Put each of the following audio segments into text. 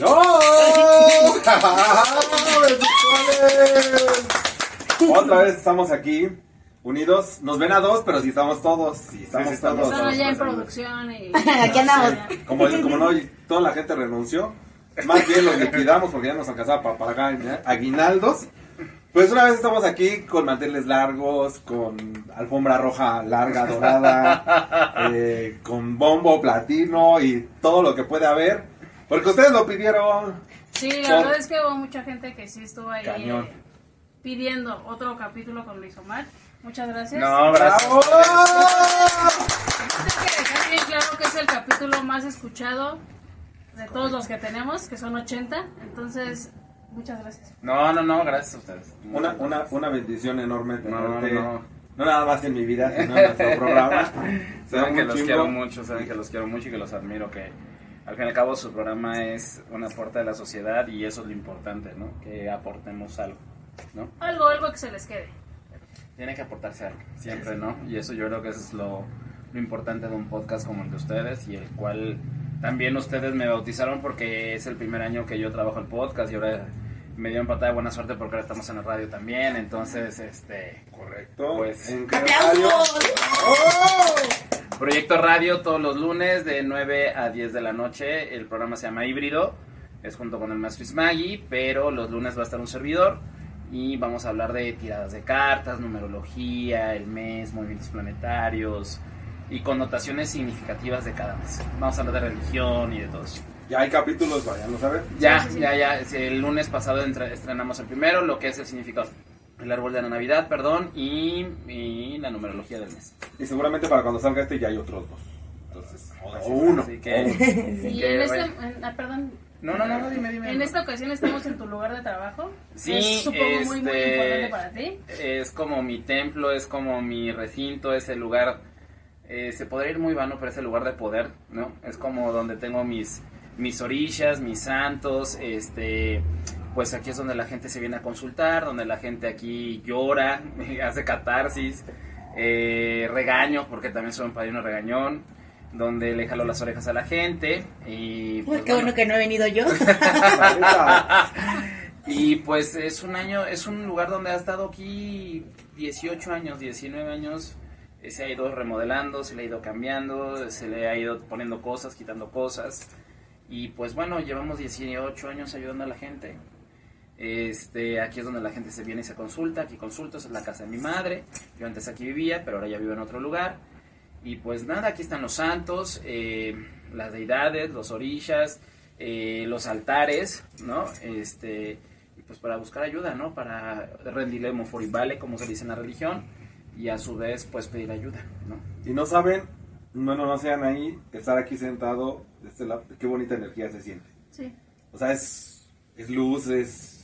¡No! Otra vez estamos aquí, unidos. Nos ven a dos, pero si estamos todos. Si estamos sí, estamos todos. Allá en producción y... Aquí andamos. Como, como no, toda la gente renunció. Más bien los liquidamos porque ya nos alcanzaba para pagar aguinaldos. Pues una vez estamos aquí con manteles largos, con alfombra roja larga, dorada, eh, con bombo platino y todo lo que puede haber. Porque ustedes lo pidieron. Sí, la verdad es que hubo mucha gente que sí estuvo ahí Cañón. eh, pidiendo otro capítulo con Luis Omar. Muchas gracias. No, gracias. ¡Bravo! Hay que dejar bien claro que es el capítulo más escuchado de todos los que tenemos, que son 80. Entonces, muchas gracias. No, no, no, gracias a ustedes. Una, una, una bendición enorme No, tenerte. no. No nada más en mi vida, sino en nuestro programa. Saben que los quiero mucho, saben que los quiero mucho y que los admiro, que al fin y al cabo su programa es un aporte a la sociedad y eso es lo importante, ¿no? Que aportemos algo, ¿no? Algo, algo que se les quede. Tiene que aportarse algo, siempre, ¿no? Y eso yo creo que eso es lo, lo importante de un podcast como el de ustedes y el cual también ustedes me bautizaron porque es el primer año que yo trabajo el podcast y ahora me dio patada de buena suerte porque ahora estamos en la radio también, entonces, este... Correcto. Pues- ¿En qué ¡Aplausos! ¡Oh! Proyecto Radio todos los lunes de 9 a 10 de la noche. El programa se llama Híbrido. Es junto con el maestro Ismagui, pero los lunes va a estar un servidor y vamos a hablar de tiradas de cartas, numerología, el mes, movimientos planetarios y connotaciones significativas de cada mes. Vamos a hablar de religión y de todo eso. Ya hay capítulos, vayan a saber. Ya, ya, ya. El lunes pasado entre- estrenamos el primero, lo que es el significado. El árbol de la Navidad, perdón, y, y la numerología del mes. Y seguramente para cuando salga este ya hay otros dos. Entonces, o, Así o uno. Así que, Y que en este, en- ah, perdón. No, no, no, no, dime, dime. En esta ocasión estamos en tu lugar de trabajo. Sí, es, supongo muy, muy este, importante para ti. Es como mi templo, es como mi recinto, es el lugar, eh, se podría ir muy vano, pero es el lugar de poder, ¿no? Es como donde tengo mis, mis orillas, mis santos, este, pues aquí es donde la gente se viene a consultar, donde la gente aquí llora, hace catarsis, eh, regaño, porque también soy un padrino regañón, donde le jalo las orejas a la gente y... Uy, pues, qué bueno. bueno que no he venido yo. Y pues es un año, es un lugar donde ha estado aquí 18 años, 19 años. eh, Se ha ido remodelando, se le ha ido cambiando, se le ha ido poniendo cosas, quitando cosas. Y pues bueno, llevamos 18 años ayudando a la gente. Este, aquí es donde la gente se viene y se consulta. Aquí consulto, esa es la casa de mi madre. Yo antes aquí vivía, pero ahora ya vivo en otro lugar. Y pues nada, aquí están los santos, eh, las deidades, los orillas, eh, los altares, ¿no? Este, y pues para buscar ayuda, ¿no? Para rendirle moforibale, como se dice en la religión, y a su vez, pues pedir ayuda, ¿no? Y no saben, bueno, no sean ahí, estar aquí sentado, de este lado, qué bonita energía se siente. Sí. O sea, es, es luz, es...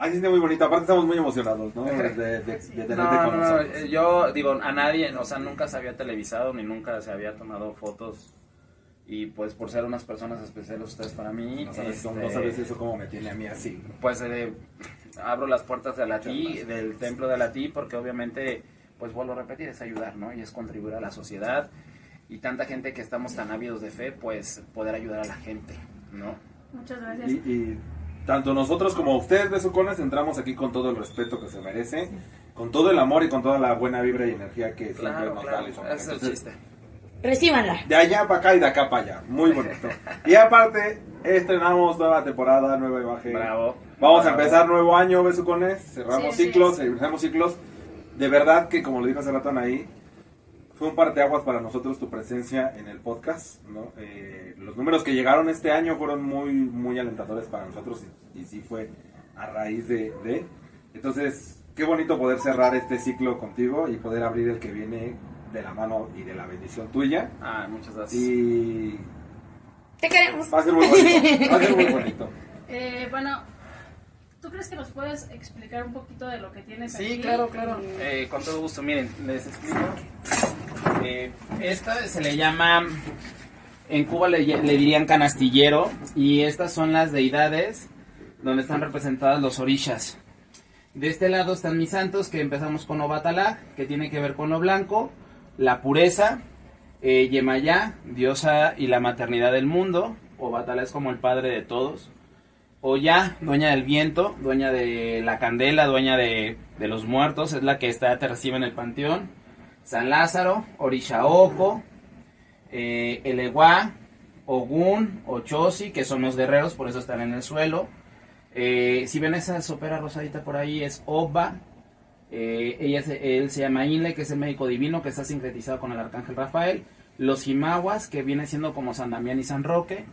Ay, siente muy bonito. Aparte estamos muy emocionados, ¿no? De, de, de tenerte No, con no, no, nosotros. eh, yo digo, a nadie, o sea, nunca se había televisado ni nunca se había tomado fotos. Y pues por ser unas personas especiales ustedes para mí, No sabes, este, no sabes eso cómo me tiene a mí así. pues eh, abro las puertas de la TI, del templo de la TI, porque obviamente, pues vuelvo a repetir, es ayudar, ¿no? Y es contribuir a la sociedad. Y tanta gente que estamos tan ávidos de fe, pues poder ayudar a la gente, ¿no? Muchas gracias. Y, y tanto nosotros como ustedes, besucones, entramos aquí con todo el respeto que se merece, con todo el amor y con toda la buena vibra y energía que siempre nos da claro, Omar. es el chiste. Recíbanla. De allá para acá y de acá para allá. Muy bonito. Y aparte, estrenamos nueva temporada, nueva imagen. Bravo. Vamos a empezar nuevo año, besucones. Cerramos Sí, ciclos, sí. cerramos ciclos. De verdad que, como lo dijo hace rato ahí, fue un parteaguas para nosotros tu presencia en el podcast. ¿no? Eh, los números que llegaron este año fueron muy, muy alentadores para nosotros y, y sí fue a raíz de, de. Entonces, qué bonito poder cerrar este ciclo contigo y poder abrir el que viene de la mano y de la bendición tuya. Ah, muchas gracias. Y Te queremos. va a ser muy bonito. Va a ser muy bonito. Eh, bueno, ¿tú crees que nos puedes explicar un poquito de lo que tienes aquí? Sí, claro, claro. Eh, con todo gusto, miren, les explico. Eh, esta se le llama, en Cuba le, le dirían canastillero, y estas son las deidades donde están representadas los orishas. De este lado están mis santos, que empezamos con Obatalá, que tiene que ver con lo blanco, la pureza, eh, Yemayá, diosa y la maternidad del mundo, o Batala es como el padre de todos. Oya, dueña del viento, dueña de la candela, dueña de, de los muertos, es la que está, te recibe en el panteón. San Lázaro, Orishaoko, eh, Eleguá, Ogún, Ochosi, que son los guerreros, por eso están en el suelo. Eh, si ven esa sopera rosadita por ahí, es Oba. Eh, ella él se llama Inle, que es el médico divino, que está sincretizado con el arcángel Rafael. Los Jimaguas, que viene siendo como San Damián y San Roque.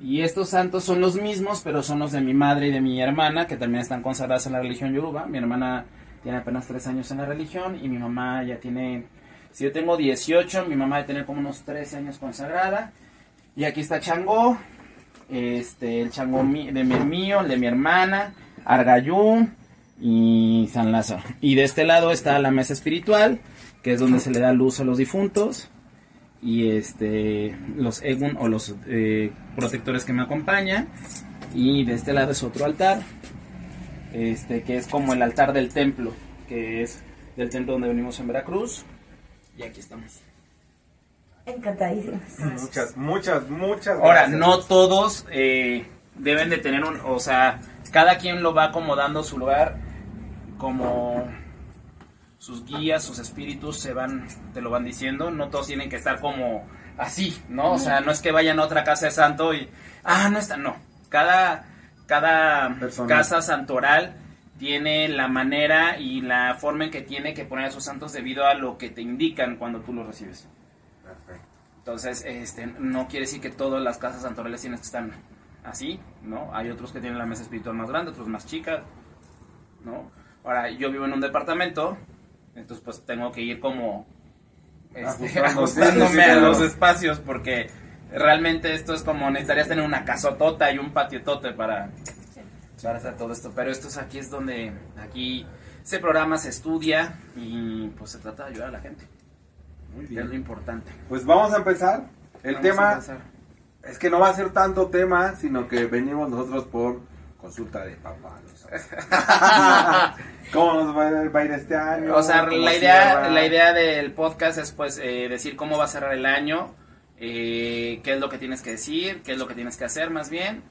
Y estos santos son los mismos, pero son los de mi madre y de mi hermana, que también están consagradas en la religión yoruba. Mi hermana tiene apenas tres años en la religión y mi mamá ya tiene, si yo tengo 18, mi mamá debe tener como unos 13 años consagrada. Y aquí está Changó, este, el Changó de mi mío, el de mi hermana, Argayún y San Lázaro. Y de este lado está la mesa espiritual, que es donde se le da luz a los difuntos y este los Egun o los eh, protectores que me acompañan y de este lado es otro altar este que es como el altar del templo que es del templo donde venimos en Veracruz y aquí estamos Encantadísimas. Muchas, muchas, muchas ahora gracias. no todos eh, deben de tener un o sea cada quien lo va acomodando su lugar como sus guías sus espíritus se van te lo van diciendo no todos tienen que estar como así no o sea no es que vayan a otra casa de santo y ah no está no cada cada Persona. casa santoral tiene la manera y la forma en que tiene que poner a sus santos debido a lo que te indican cuando tú los recibes Perfecto. entonces, este, no quiere decir que todas las casas santorales tienes que estar así, ¿no? Hay otros que tienen la mesa espiritual más grande, otros más chica, ¿no? Ahora, yo vivo en un departamento, entonces pues tengo que ir como este, ajustándome sí, sí, a los espacios porque realmente esto es como necesitarías tener una casotota y un patiotote para, para hacer todo esto. Pero esto es aquí es donde aquí se programa, se estudia y pues se trata de ayudar a la gente, Muy que es lo bien. importante. Pues vamos a empezar. El Vamos tema empezar. es que no va a ser tanto tema, sino que venimos nosotros por consulta de papá. ¿Cómo nos va a ir, este año? O sea, ¿Cómo la idea, cierra? la idea del podcast es pues eh, decir cómo va a cerrar el año, eh, qué es lo que tienes que decir, qué es lo que tienes que hacer más bien.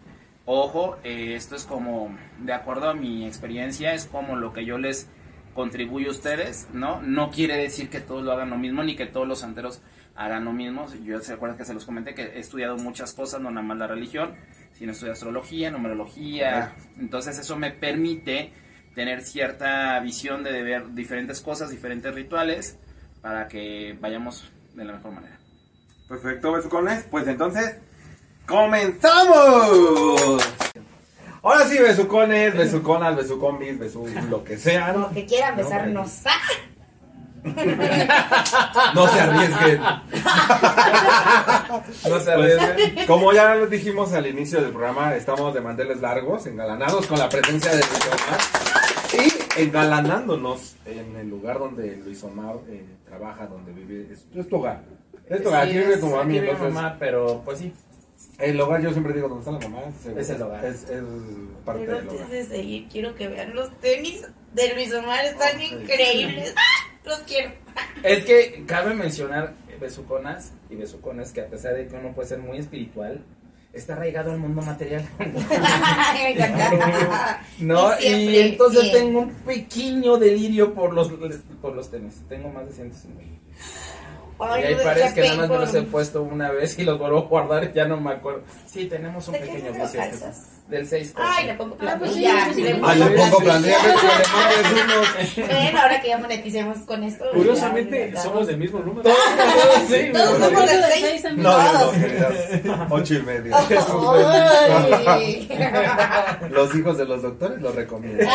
Ojo, eh, esto es como, de acuerdo a mi experiencia, es como lo que yo les contribuyo a ustedes, ¿no? No quiere decir que todos lo hagan lo mismo, ni que todos los santeros hagan lo mismo. Yo se acuerdan que se los comenté que he estudiado muchas cosas, no nada más la religión, sino estudié astrología, numerología. Entonces eso me permite tener cierta visión de ver diferentes cosas, diferentes rituales, para que vayamos de la mejor manera. Perfecto, besucones. Pues entonces, ¡comenzamos! Ahora sí, besucones, besuconas, besucombis, besu lo que sean. Como que quieran besarnos. ¡Ah! No se arriesguen. No se Pues, como ya les dijimos al inicio del programa, estamos de manteles largos, engalanados con la presencia de Luis Omar y engalanándonos en el lugar donde Luis Omar eh, trabaja, donde vive. Es, es tu hogar. Es tu hogar. Aquí vive tu mami, entonces. pero pues sí. El hogar, yo siempre digo, ¿dónde está la mamá? Es el hogar. Es, es parte Pero del hogar. antes de seguir, quiero que vean los tenis de Luis Omar. Están Oh, sí. increíbles. ¡Ah! Los quiero. Es que cabe mencionar besuconas y besucones que a pesar de que uno puede ser muy espiritual, está arraigado al mundo material. No, Y siempre, y entonces bien. tengo un pequeño delirio por los por los tenis. Tengo más de 150. Ay, y hay pares que nada más me los he puesto una vez y los vuelvo a guardar y ya no me acuerdo. Sí, tenemos un ¿De qué pequeño vicio. Del 6. Ay, le pongo Ah, pues sí, plantilla. pues sí. le pongo Ay, le pongo plantilla. Ven, ahora que ya moneticemos con esto. Curiosamente, ya, somos del mismo número. Sí, Todos somos del no, seis. seis también. No, no, no, queridas. Ocho y medio. Ay. Los hijos de los doctores lo recomiendan.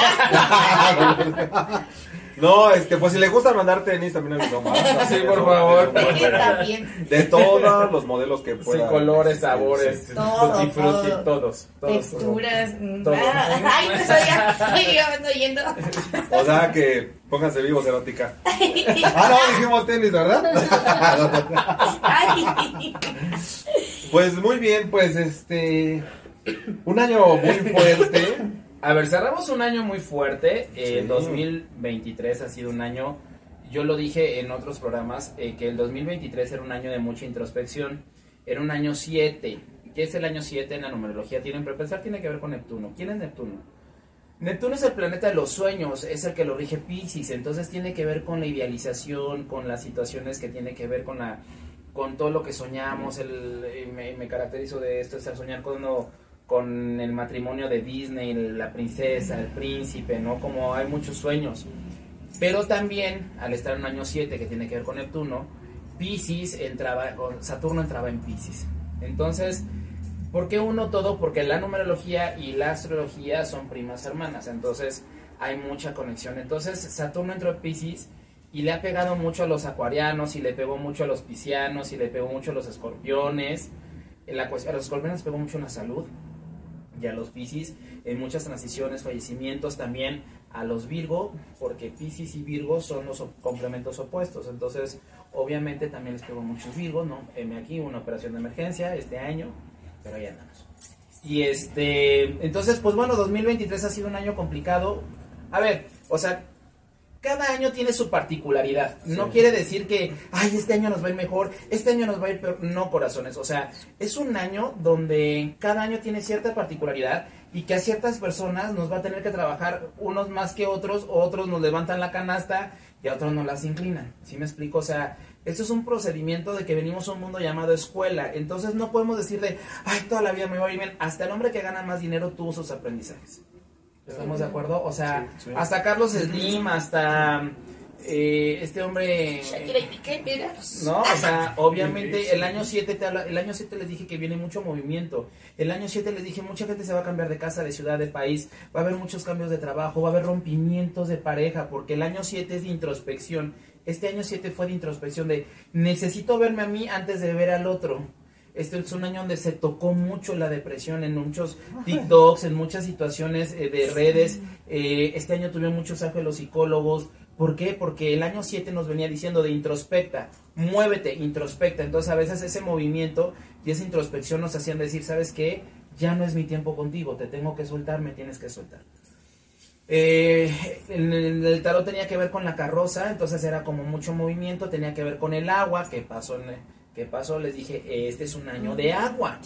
No, este, pues si le gustan mandar tenis también a Luis Omar. Sí, por favor. Tenis también. De todos los modelos que Sí, puedan. colores, este, sabores, sí. Todo, todos, todos. Texturas. mm, Todo. ah, Ay, pues ya. Ay, ya estoy yendo. O sea que pónganse vivos, erótica. Ah, no, dijimos tenis, ¿verdad? Ay. Pues muy bien, pues este. Un año muy fuerte. A ver, cerramos un año muy fuerte. Eh, Sí. 2023 ha sido un año, yo lo dije en otros programas, eh, que el 2023 era un año de mucha introspección. Era un año 7 que es el año 7 en la numerología, tienen que pensar, tiene que ver con Neptuno. ¿Quién es Neptuno? Neptuno es el planeta de los sueños, es el que lo rige Pisces, entonces tiene que ver con la idealización, con las situaciones que tiene que ver con la con todo lo que soñamos, el, y me, me caracterizo de esto, es el soñar con, uno- con el matrimonio de Disney, la princesa, el príncipe, ¿no? Como hay muchos sueños. Pero también, al estar en un año 7 que tiene que ver con Neptuno, Pisces entraba, Saturno entraba en Pisces. Entonces, ¿por qué uno todo? Porque la numerología y la astrología son primas hermanas, entonces hay mucha conexión. Entonces, Saturno entró en Pisces y le ha pegado mucho a los acuarianos y le pegó mucho a los piscianos y le pegó mucho a los escorpiones. La, a los escorpiones pegó mucho en la salud y a los Piscis en muchas transiciones, fallecimientos también a los Virgo, porque Piscis y Virgo son los complementos opuestos. Entonces, obviamente también les pegó mucho Virgo, ¿no? M aquí, una operación de emergencia este año, pero ahí andamos. Y este, entonces, pues bueno, 2023 ha sido un año complicado. A ver, o sea, cada año tiene su particularidad. No quiere decir que, ay, este año nos va a ir mejor, este año nos va a ir peor. No, corazones. O sea, es un año donde cada año tiene cierta particularidad y que a ciertas personas nos va a tener que trabajar unos más que otros, o otros nos levantan la canasta y a otros nos las inclinan. ¿Sí me explico? O sea, esto es un procedimiento de que venimos a un mundo llamado escuela. Entonces no podemos decir de, ay, toda la vida me va a ir bien. Hasta el hombre que gana más dinero tuvo sus aprendizajes. ¿Estamos de acuerdo? O sea, Sí, sí. hasta Carlos Slim, hasta eh, este hombre... Shakira y Piqué, mira. No, o sea, obviamente el año 7 te habla- el año 7 les dije que viene mucho movimiento. El año 7 les dije mucha gente se va a cambiar de casa, de ciudad, de país, va a haber muchos cambios de trabajo, va a haber rompimientos de pareja, porque el año 7 es de introspección. Este año 7 fue de introspección de necesito verme a mí antes de ver al otro. Este es un año donde se tocó mucho la depresión en muchos TikToks, en muchas situaciones eh, de redes. Eh, este año tuvieron muchos ángeles psicólogos. ¿Por qué? Porque el año 7 nos venía diciendo de introspecta, muévete, introspecta. Entonces a veces ese movimiento y esa introspección nos hacían decir, ¿sabes qué? Ya no es mi tiempo contigo, te tengo que soltar, me tienes que soltar. Eh, en el, el tarot tenía que ver con la carroza, entonces era como mucho movimiento, tenía que ver con el agua, ¿qué pasó? En, ¿Qué pasó? Les dije, este es un año de agua.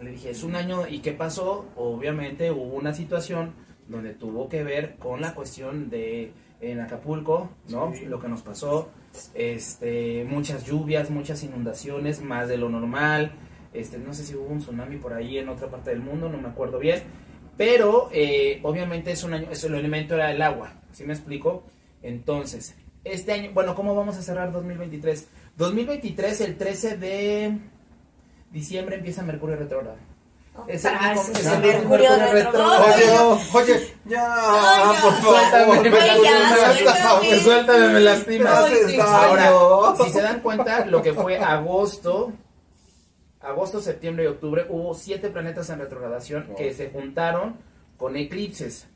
Le dije, es un año, ¿y qué pasó? Obviamente hubo una situación donde tuvo que ver con la cuestión de en Acapulco, ¿no? Sí. Lo que nos pasó, este, muchas lluvias, muchas inundaciones, más de lo normal, este, no sé si hubo un tsunami por ahí en otra parte del mundo, no me acuerdo bien, pero eh, obviamente es un año, es el elemento era el agua, ¿sí me explico? Entonces, este año, bueno, ¿cómo vamos a cerrar 2023? 2023, el 13 de diciembre empieza Mercurio retrógrado. Es el Ah, único- es el Mercurio retrógrado. Oye, oye, ya, por Suéltame, favor. me, suéltame. suéltame, me lastima. Ay, sí. Ahora, si se dan cuenta, lo que fue agosto, agosto, septiembre y octubre, hubo siete planetas en retrogradación Wow. que se juntaron con eclipses.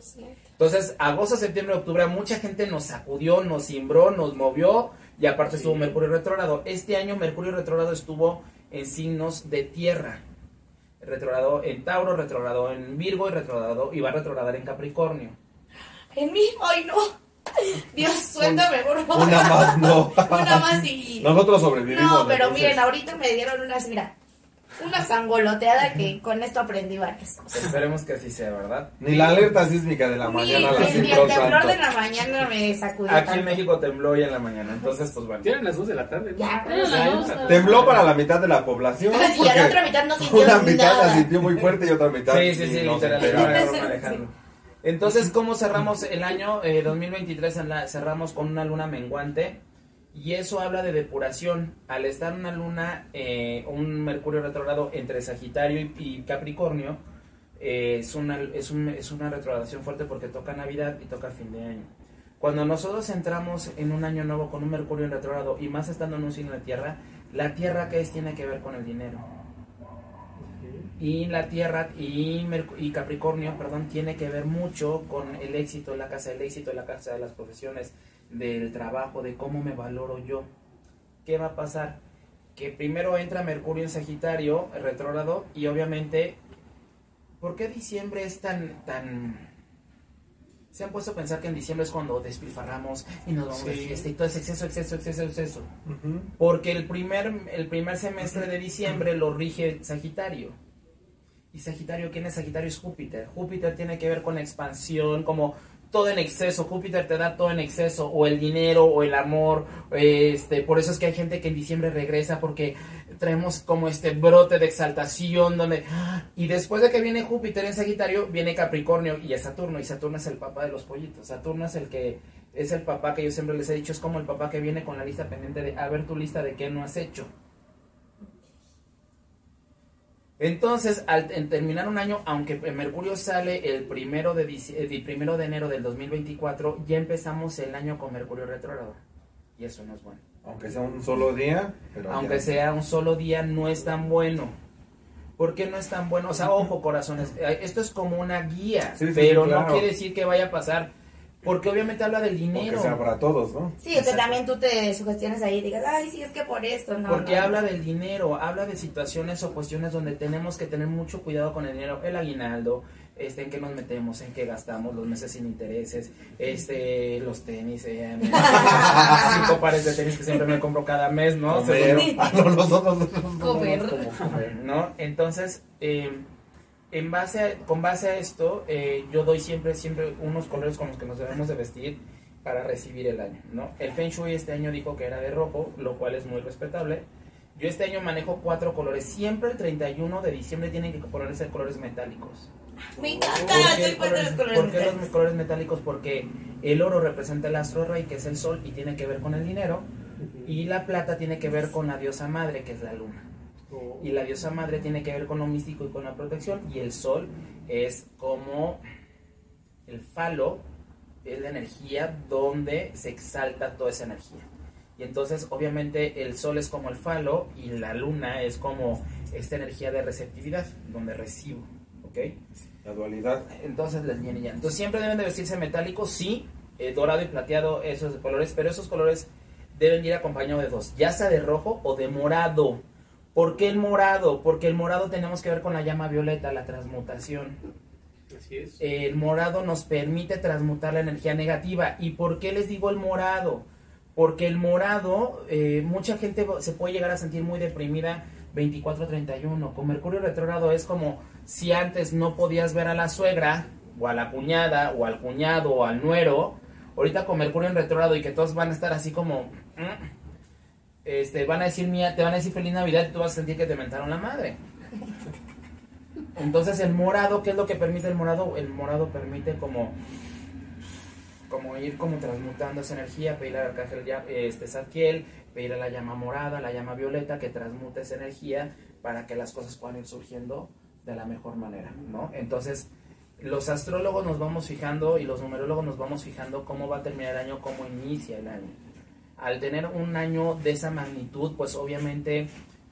Sí. Entonces, agosto, septiembre, octubre, mucha gente nos sacudió, nos cimbró, nos movió y aparte estuvo Mercurio retrógrado. Este año Mercurio retrógrado estuvo en signos de tierra. Retrogrado en Tauro, retrogrado en Virgo y retrogrado y va a retrogradar en Capricornio. En mí, ay no. Dios, suéltame, por favor. Una más, no. Una más y. Nosotros sobrevivimos. No, pero entonces. miren, ahorita me dieron unas, mira, una sangoloteada que con esto aprendí varias cosas. Esperemos que así sea, ¿verdad? Ni la alerta sísmica de la Ni mañana la ni sintió el temblor tanto. de la mañana me sacudió Aquí en. México tembló hoy en la mañana, entonces pues bueno. Tienen las 2 de la tarde. ¿no? Ya, Tembló para la mitad de la población. Y a la otra mitad no sintió Una mitad la sintió muy fuerte y otra mitad Sí, sí, sí, no se literal, enteraba. me agarró manejando. Entonces, ¿cómo cerramos el año eh, 2023? En la- cerramos con una luna menguante y eso habla de depuración. Al estar una luna, eh, un Mercurio retrogrado entre Sagitario y, y Capricornio, eh, es, una, es, un- es una retrogradación fuerte porque toca Navidad y toca fin de año. Cuando nosotros entramos en un año nuevo con un Mercurio en retrogrado y más estando en un signo de tierra, la tierra que es tiene que ver con el dinero y la Tierra y, y Capricornio, perdón, tiene que ver mucho con el éxito, la casa del éxito, la casa de las profesiones, del trabajo, de cómo me valoro yo. ¿Qué va a pasar? Que primero entra Mercurio en Sagitario, retrógrado, y obviamente, ¿por qué diciembre es tan, tan, Se han puesto a pensar que en diciembre es cuando despilfarramos y nos vamos de Sí. fiesta y todo es exceso, exceso, exceso, exceso. Porque el primer, el primer semestre de diciembre lo rige Sagitario. Y Sagitario, ¿quién es Sagitario? Es Júpiter. Júpiter tiene que ver con la expansión, como todo en exceso. Júpiter te da todo en exceso, o el dinero, o el amor. Este, por eso es que hay gente que en diciembre regresa porque traemos como este brote de exaltación donde y después de que viene Júpiter en Sagitario viene Capricornio y es Saturno y Saturno es el papá de los pollitos Saturno es el que es el papá que yo siempre les he dicho es como el papá que viene con la lista pendiente de a ver tu lista de qué no has hecho entonces al en terminar un año aunque Mercurio sale el primero de dici- el primero de enero del 2024 ya empezamos el año con Mercurio retrógrado y eso no es bueno Aunque sea un solo día, pero aunque ya. sea un solo día, no es tan bueno. ¿Por qué no es tan bueno? O sea, ojo, corazones, eh, esto es como una guía, Sí, sí, pero sí, no claro. quiere decir que vaya a pasar, porque obviamente habla del dinero. sea para todos, ¿no? Sí, o que también tú te sugestiones ahí y digas, ay, sí, es que por esto, no. Porque no. habla del dinero, habla de situaciones o cuestiones donde tenemos que tener mucho cuidado con el dinero, el aguinaldo, este, en qué nos metemos, en qué gastamos, los meses sin intereses, este, los tenis, eh, cinco pares de tenis que siempre me compro cada mes, ¿no? Comer. Según- Ah, no, los otros no. Comer. como comer, ¿no? Entonces, eh, en base a- con base a esto, eh, yo doy siempre, siempre unos colores con los que nos debemos de vestir para recibir el año, ¿no? El Feng Shui este año dijo que era de rojo, lo cual es muy respetable. Yo este año manejo cuatro colores. Siempre el 31 de diciembre tienen que ponerse colores metálicos. Me encanta, ¿Por qué, soy fan de los colores por qué los colores metálicos? Porque el oro representa el astro rey, que es el sol, y tiene que ver con el dinero. Y la plata tiene que ver con la diosa madre, que es la luna. Y la diosa madre tiene que ver con lo místico y con la protección. Y el sol es como el falo, es la energía donde se exalta toda esa energía. Y entonces, obviamente, el sol es como el falo y la luna es como esta energía de receptividad, donde recibo. ¿Ok? La dualidad. Entonces ya. Entonces siempre deben de vestirse metálicos, sí, eh, dorado y plateado, esos colores, pero esos colores deben ir acompañados de dos, ya sea de rojo o de morado. ¿Por qué el morado? Porque el morado tenemos que ver con la llama violeta, la transmutación. Así es. El morado nos permite transmutar la energía negativa. ¿Y por qué les digo el morado? Porque el morado, eh, mucha gente se puede llegar a sentir muy deprimida 24-31. Con Mercurio retrógrado es como si antes no podías ver a la suegra, o a la cuñada, o al cuñado, o al nuero. Ahorita con Mercurio en retrógrado y que todos van a estar así como... "Mm", este, van a decir mía, te van a decir feliz Navidad y tú vas a sentir que te mentaron la madre. Entonces el morado, ¿qué es lo que permite el morado? El morado permite como como ir como transmutando esa energía, pedir al arcángel este Zadkiel, pedir a la llama morada, la llama violeta que transmute esa energía para que las cosas puedan ir surgiendo de la mejor manera, ¿no? Entonces, los astrólogos nos vamos fijando y los numerólogos nos vamos fijando cómo va a terminar el año, cómo inicia el año. Al tener un año de esa magnitud, pues obviamente,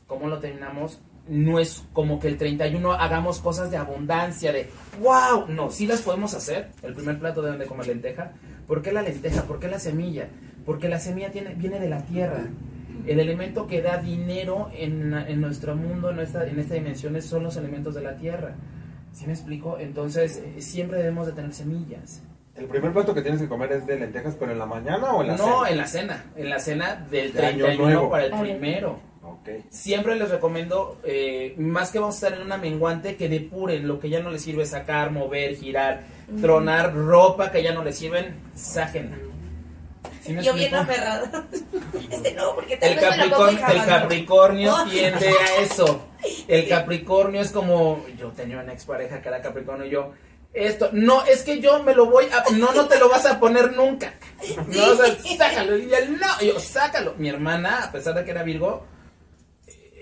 ¿cómo lo terminamos? No es como que el 31 hagamos cosas de abundancia, de wow, no, sí las podemos hacer. El primer plato deben de comer lenteja. ¿Por qué la lenteja? ¿Por qué la semilla? Porque la semilla tiene, viene de la tierra. El elemento que da dinero en, en nuestro mundo, en esta, en esta dimensión, son los elementos de la tierra. ¿Sí me explico? Entonces, siempre debemos de tener semillas. El primer plato que tienes que comer es de lentejas, pero en la mañana o en la no, cena? en la cena. En la cena del De Año 31 Nuevo. para el Ay. primero. Ok. Siempre les recomiendo, eh, más que vamos a estar en una menguante, que depuren lo que ya no les sirve sacar, mover, girar, tronar ropa que ya no les sirven, sáquenla. ¿Sí Yo bien explico? aferrado. Este no, porque tal El vez me lo Capricornio, el no. Capricornio Oh. tiende a eso. El Capricornio es como, yo tenía una expareja que era Capricornio y yo, esto, no, es que yo me lo voy a, no, no te lo vas a poner nunca. No, o sea, sácalo. Y él, no, y yo, sácalo. Mi hermana, a pesar de que era Virgo,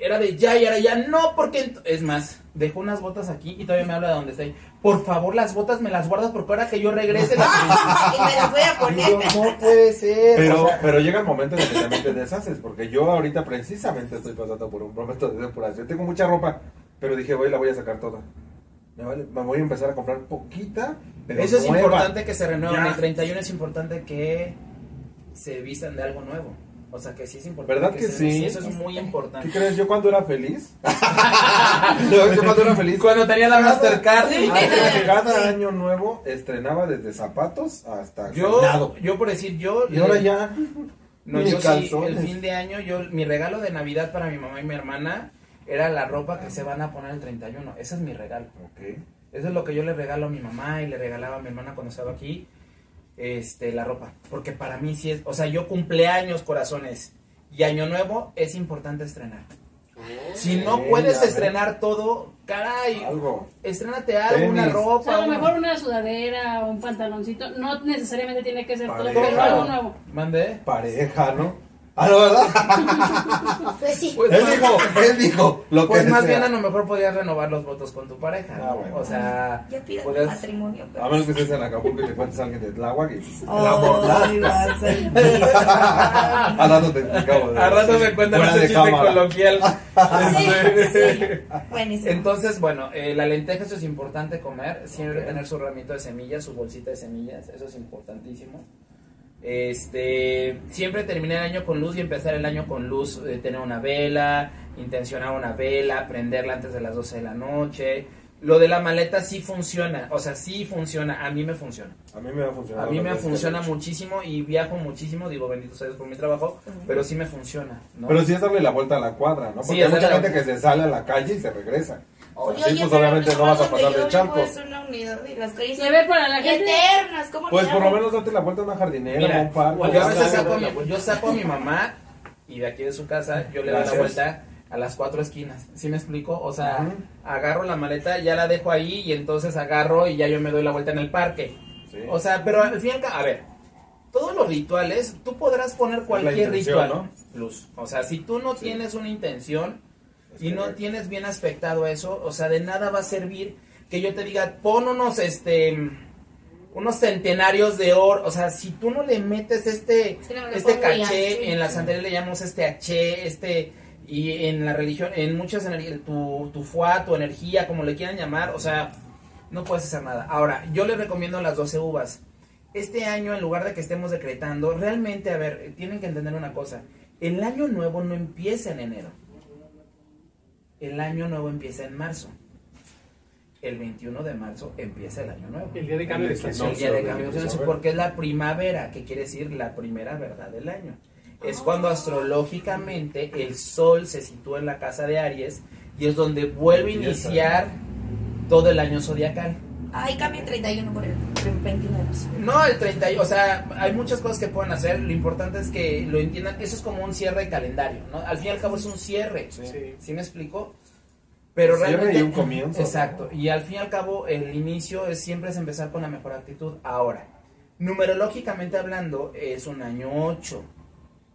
era de ya y ahora ya, no, porque, es más, dejó unas botas aquí y todavía me habla de donde estoy. Por favor, las botas me las guardas porque ahora que yo regrese las Y me las voy a poner. yo, no puede ser. Pero, o sea, pero llegan momentos en que también te deshaces, porque yo ahorita precisamente estoy pasando por un momento de depuración. Tengo mucha ropa, pero dije, voy, la voy a sacar toda. Me, vale- me voy a empezar a comprar poquita, pero Eso es nueva. importante que se renueven. Ya. El 31 es importante que se vistan de algo nuevo. O sea, que sí es importante. ¿Verdad que sí? Eso es muy ¿Qué importante. crees? Yo cuando era feliz. yo, cuando era feliz. Cuando tenía la Mastercard. Cada, cada año nuevo estrenaba desde zapatos hasta Yo, yo por decir, yo. Y ahora ya. No, yo sí, el fin de año, yo, mi regalo de Navidad para mi mamá y mi hermana era la ropa que se van a poner el 31. Ese es mi regalo. Ok. Eso es lo que yo le regalo a mi mamá y le regalaba a mi hermana cuando estaba aquí. Este, la ropa. Porque para mí sí es, o sea, yo cumpleaños, corazones. Y año nuevo es importante estrenar. Si no puedes ya estrenar todo, caray, Algo. estrénate algo, una Tenis. O ropa. sea, a lo una- mejor una sudadera o un pantaloncito, no necesariamente tiene que ser todo, Pareja. pero algo nuevo. Mande. Pareja, ¿no? Ah, no, ¿verdad? Pues sí. Pues, él más- dijo, él dijo lo Pues que más sea. bien a lo mejor podías renovar los votos con tu pareja. Ah. O sea, Ya pidas podías- matrimonio. A menos que estés en Acapulco y te cuentes a alguien de Tláhuac y... Ay, vas a Al rato te explicamos. a rato me cuentan de chiste cámara. coloquial. Sí, sí. Buenísimo. Entonces, bueno, eh, la lenteja eso es importante comer, siempre tener su ramito de semillas, su bolsita de semillas, eso es importantísimo. Este, siempre terminar el año con luz y empezar el año con luz, eh, tener una vela, intencionar una vela, prenderla antes de las 12 de la noche. Lo de la maleta sí funciona, o sea, sí funciona, a mí me funciona. A mí me va a mí me funciona muchísimo y viajo muchísimo, digo, bendito sea Dios por mi trabajo, pero sí me funciona, ¿no? Pero sí es darle la vuelta a la cuadra, ¿no? Porque hay mucha gente la- que se sale a la calle y se regresa. Oye, oye, pues obviamente no vas a pasar de yo charco. Es una unidad y las calles para la gente, eternas. ¿Cómo Pues por lo menos date la vuelta a una jardinera, a un parque. yo a veces algo. saco a mi, yo saco a mi mamá y de aquí de su casa yo le doy la vuelta a las cuatro esquinas. ¿Sí me explico? O sea, agarro la maleta, ya la dejo ahí y entonces agarro y ya yo me doy la vuelta en el parque. Sí. O sea, pero al fin y al cabo, a ver, todos los rituales, tú podrás poner cualquier ritual. Luz. O sea, si tú no Sí. tienes una intención Es y no tienes bien aspectado eso, o sea, de nada va a servir que yo te diga, pon unos, este, unos centenarios de oro, o sea, si tú no le metes este, Sí, no, este caché, sí. en la santería le llamamos este H, este, y en la religión, en muchas energías, tu, tu fuá, tu energía, como le quieran llamar, o sea, no puedes hacer nada. Ahora, yo les recomiendo las 12 uvas. Este año, en lugar de que estemos decretando, realmente, a ver, tienen que entender una cosa. El año nuevo no empieza en enero. El año nuevo empieza en marzo. El 21 de marzo empieza el año nuevo. El día de cambio de El estación. El día de cambio de estación, porque es la primavera, que quiere decir la primera verdad del año. Es cuando astrológicamente el sol se sitúa en la casa de Aries y es donde vuelve a iniciar todo el año zodiacal. Ay, cambia el 31 por el 21 de marzo. No, el 30, y- o sea, hay muchas cosas que pueden hacer, lo importante es que lo entiendan, eso es como un cierre de calendario, ¿no? Al fin y al cabo es un cierre, Sí. Sí. ¿sí me explico? Pero Cierre realmente... y un comienzo, ¿no? Exacto, y al fin y al cabo el inicio es siempre es empezar con la mejor actitud. Ahora, numerológicamente hablando, es un año 8,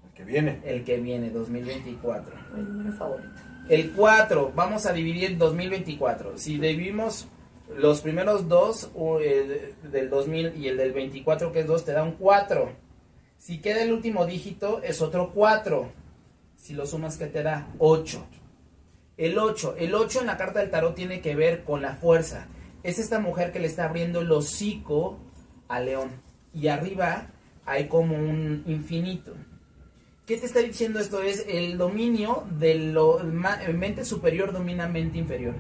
El que viene. el que viene, 2024. Mi número favorito. El 4, vamos a dividir 2024. Si dividimos los primeros dos, el del 2000 y el del 24, que es 2, te da un 4. Si queda el último dígito, es otro 4. Si lo sumas, ¿qué te da? 8. El 8. El 8 en la carta del tarot tiene que ver con la fuerza. Es esta mujer que le está abriendo el hocico a León. Y arriba hay como un infinito. ¿Qué te está diciendo esto? Es el dominio de lo mente superior domina mente inferior.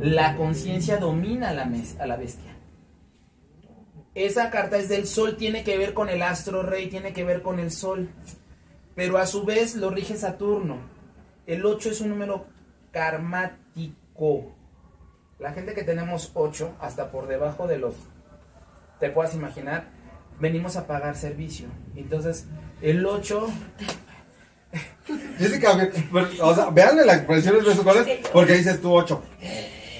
La conciencia domina a la, mes- a la bestia. Esa carta es del sol, tiene que ver con el astro rey, tiene que ver con el sol. Pero a su vez lo rige Saturno. El 8 es un número karmático. La gente que tenemos 8, hasta por debajo de los, te puedas imaginar, venimos a pagar servicio. Entonces, el 8 Jessica, o sea, veanle las expresiones de sus colores, porque dices tú 8.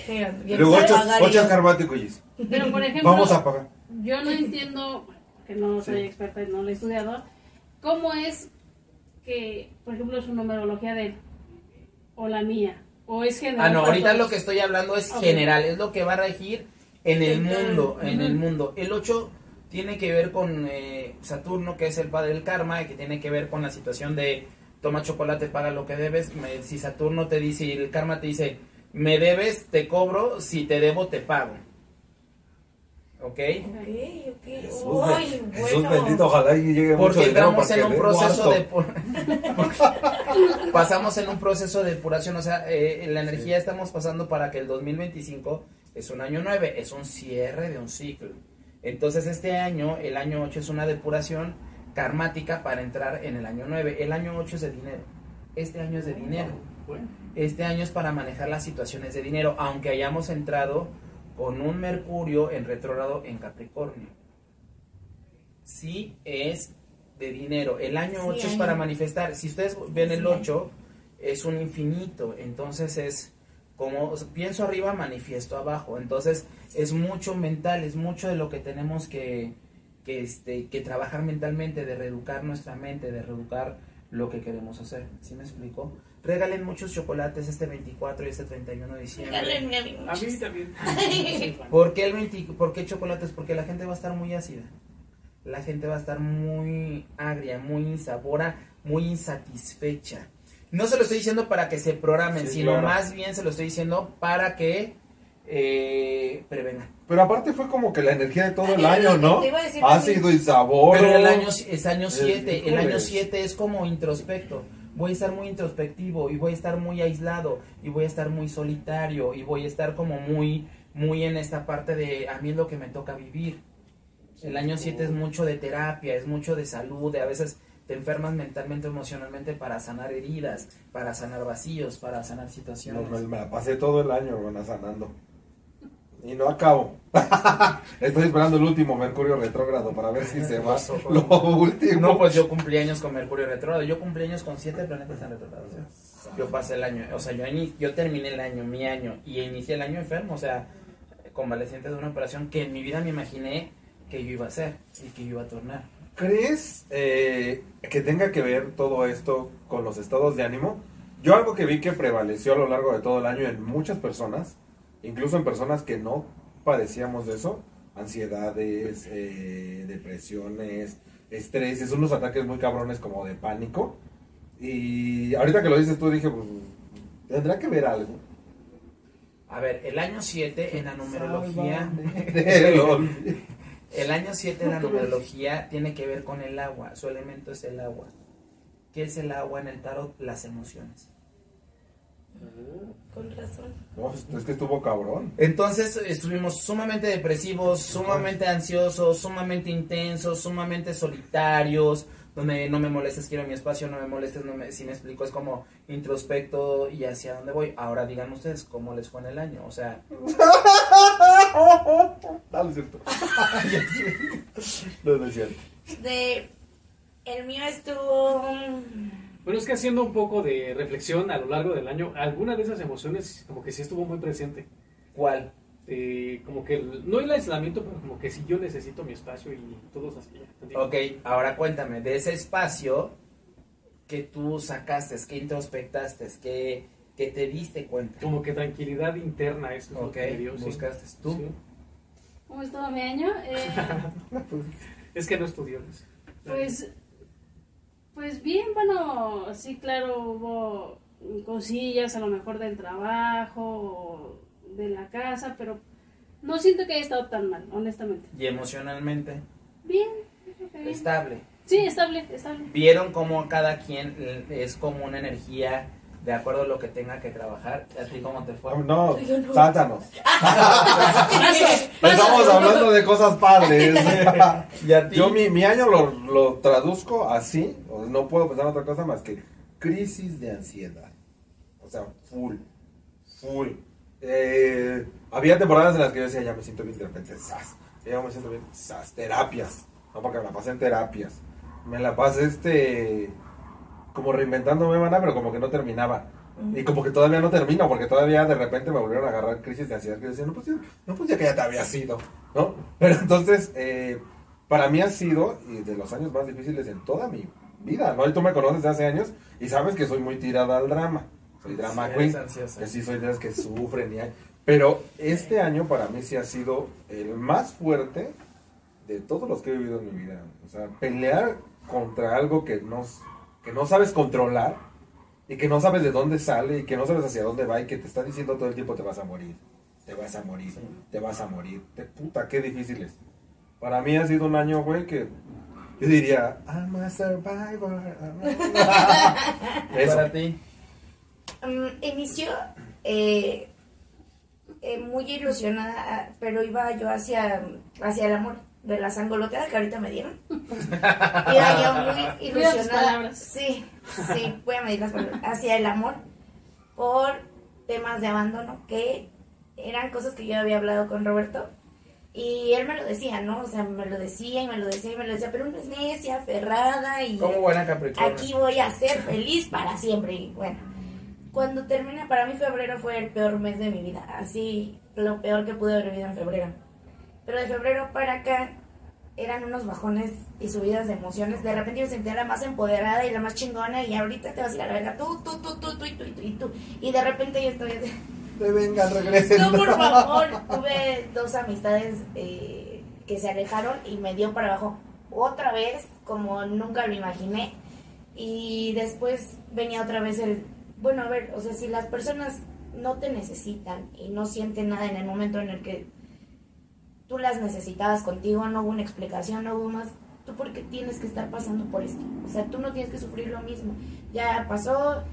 Luego 8, pagaría. 8 es karmático, Jess. pero por ejemplo, Vamos a pagar. yo no entiendo, que no soy Sí. experta y no lo he estudiado, cómo es que, por ejemplo, su numerología de él, o la mía, o es general. Ah, no, ahorita todos? lo que estoy hablando es general, es lo que va a regir en el mundo, en el mundo. El 8 tiene que ver con eh, Saturno, que es el padre del karma, y que tiene que ver con la situación de toma chocolate, paga lo que debes. Me- si Saturno te dice, y el karma te dice, me debes, te cobro, si te debo, te pago. ¿Ok? Ok, ok. Jesús, Uy, Jesús bueno. bendito, ojalá y llegue Porque entramos para en que un proceso de pasamos en un proceso de depuración, o sea, eh, la energía estamos pasando para que el 2025 es un año 9, es un cierre de un ciclo. Entonces este año, el año 8 es una depuración karmática para entrar en el año 9. El año 8 es de dinero. Este año es de dinero. Bueno, Este año es para manejar las situaciones de dinero, aunque hayamos entrado con un Mercurio en retrógrado en Capricornio. Sí es de dinero. El año Sí, 8 es para manifestar. Si ustedes ven el Sí. 8, es un infinito. Entonces es como pienso arriba, manifiesto abajo. Entonces es mucho mental, es mucho de lo que tenemos que, que, este, que trabajar mentalmente, de reeducar nuestra mente, de reeducar lo que queremos hacer. ¿Sí me explico? Regalen muchos chocolates este 24 y este 31 de diciembre. Regálenme a mí a mí también. ¿Por qué, el 20 ¿Por qué chocolates? Porque la gente va a estar muy ácida. La gente va a estar muy agria, muy insabora, muy insatisfecha. No se lo estoy diciendo para que se programen, Sí, sino claro. más bien se lo estoy diciendo para que eh, prevengan. Pero aparte fue como que la energía de todo el año, ¿no? te iba a decir Ácido y sabor. Pero el año es año 7, el año híjoles. 7 es como introspecto. Voy a estar muy introspectivo y voy a estar muy aislado y voy a estar muy solitario y voy a estar como muy muy en esta parte de a mí es lo que me toca vivir. El año 7 es mucho de terapia, es mucho de salud, de a veces te enfermas mentalmente, emocionalmente para sanar heridas, para sanar vacíos, para sanar situaciones. me, me la pasé todo el año, bueno, sanando. Y no acabo. Estoy esperando el último Mercurio retrógrado para ver si se va lo último. No, pues yo cumplí años con Mercurio retrógrado. Yo cumplí años con siete planetas en sea, Yo pasé el año, o sea, yo, yo terminé el año, mi año, y inicié el año enfermo, o sea, convaleciente de una operación que en mi vida me imaginé que yo iba a hacer y que yo iba a tornar. ¿Crees eh, que tenga que ver todo esto con los estados de ánimo? Yo algo que vi que prevaleció a lo largo de todo el año en muchas personas, incluso en personas que no padecíamos de eso, ansiedades, eh, depresiones, estreses, unos ataques muy cabrones como de pánico. Y ahorita que lo dices tú dije, pues, tendrá que ver algo. A ver, el año 7 en la numerología, el año 7 en la numerología tiene que ver con el agua, su elemento es el agua. ¿Qué es el agua en el tarot? Las emociones. Con razón. No, es que estuvo cabrón. Entonces estuvimos sumamente depresivos, sumamente ansiosos, sumamente intensos, sumamente solitarios, donde no me molestes, quiero mi espacio, no me molestes, no me, si me explico, es como introspecto y hacia dónde voy. Ahora digan ustedes cómo les fue en el año, o sea, Dale, cierto. no, no es cierto. De. El mío estuvo. Bueno, es que haciendo un poco de reflexión a lo largo del año, alguna de esas emociones como que sí estuvo muy presente. ¿cuál? Eh, como que, el- no el aislamiento, pero como que sí yo necesito mi espacio y todos así. Ok, ahora cuéntame, de ese espacio que tú sacaste, que introspectaste, que, que te diste cuenta. Como que tranquilidad interna, eso es lo Ok, que me dio, sí. buscaste tú. Sí. ¿Cómo estuvo mi año? Eh, Es que no estudió. pues. Pues, bien, bueno, sí, claro, hubo cosillas a lo mejor del trabajo, o de la casa, pero no siento que haya estado tan mal, honestamente. Y emocionalmente, Bien, bien. estable. Sí, estable, estable. Vieron cómo cada quien es como una energía de acuerdo a lo que tenga que trabajar. ¿A ti cómo te fue? No. Paso, Estamos hablando de cosas padres. ¿Y a ti? Yo mi, mi año lo, lo traduzco así, o sea, no puedo pensar en otra cosa más que crisis de ansiedad. O sea, full, full. Eh, había temporadas en las que yo decía, ya me siento bien, de repente, ¡zas! Ya me siento bien, ¡zas! Terapias. No, porque me la pasé en terapias. Me la pasé, este, como reinventándome, mana, pero como que no terminaba. Y como que todavía no termino, porque todavía de repente me volvieron a agarrar crisis de ansiedad que yo decía, no, pues, ya- no, pues ya que ya te había sido, ¿no? Pero entonces, eh, para mí ha sido y de los años más difíciles en toda mi vida, ¿no? Y tú me conoces de hace años y sabes que soy muy tirada al drama. Soy drama Sí, queen, que sí soy de las que sufren y hay- Pero este año para mí sí ha sido el más fuerte de todos los que he vivido en mi vida. O sea, pelear contra algo que no, que no sabes controlar y que no sabes de dónde sale y que no sabes hacia dónde va y que te está diciendo todo el tiempo te vas a morir. te vas a morir, te vas a morir. Te, puta, qué difícil es. Para mí ha sido un año, güey, que yo diría, I'm a survivor. Eso. Para ti. Inició eh, eh, muy ilusionada, pero iba yo hacia, hacia el amor de la sangoloteada que ahorita me dieron. Iba yo muy ilusionada. Sí, sí, voy a medir las palabras. Hacia el amor por temas de abandono, que eran cosas que yo había hablado con Roberto. Y él me lo decía, ¿no? O sea, me lo decía y me lo decía y me lo decía, pero uno es necia, aferrada y Como buena Capricornio. aquí voy a ser feliz para siempre. Y bueno, cuando termina, para mí febrero fue el peor mes de mi vida. Así, lo peor que pude haber vivido en febrero. Pero de febrero para acá eran unos bajones y subidas de emociones. De repente yo sentía la más empoderada y la más chingona y ahorita te vas a ir a la verga tú, tú, tú, tú, tú, y tú, y tú, y de repente yo estoy... Te vengan, regresen. No, por favor. Tuve dos amistades eh, que se alejaron y me dio para abajo otra vez, como nunca lo imaginé. Y después venía otra vez el, bueno, a ver, o sea, si las personas no te necesitan y no sienten nada en el momento en el que tú las necesitabas contigo, no hubo una explicación, no hubo más, tú por qué tienes que estar pasando por esto. O sea, tú no tienes que sufrir lo mismo. Ya pasó,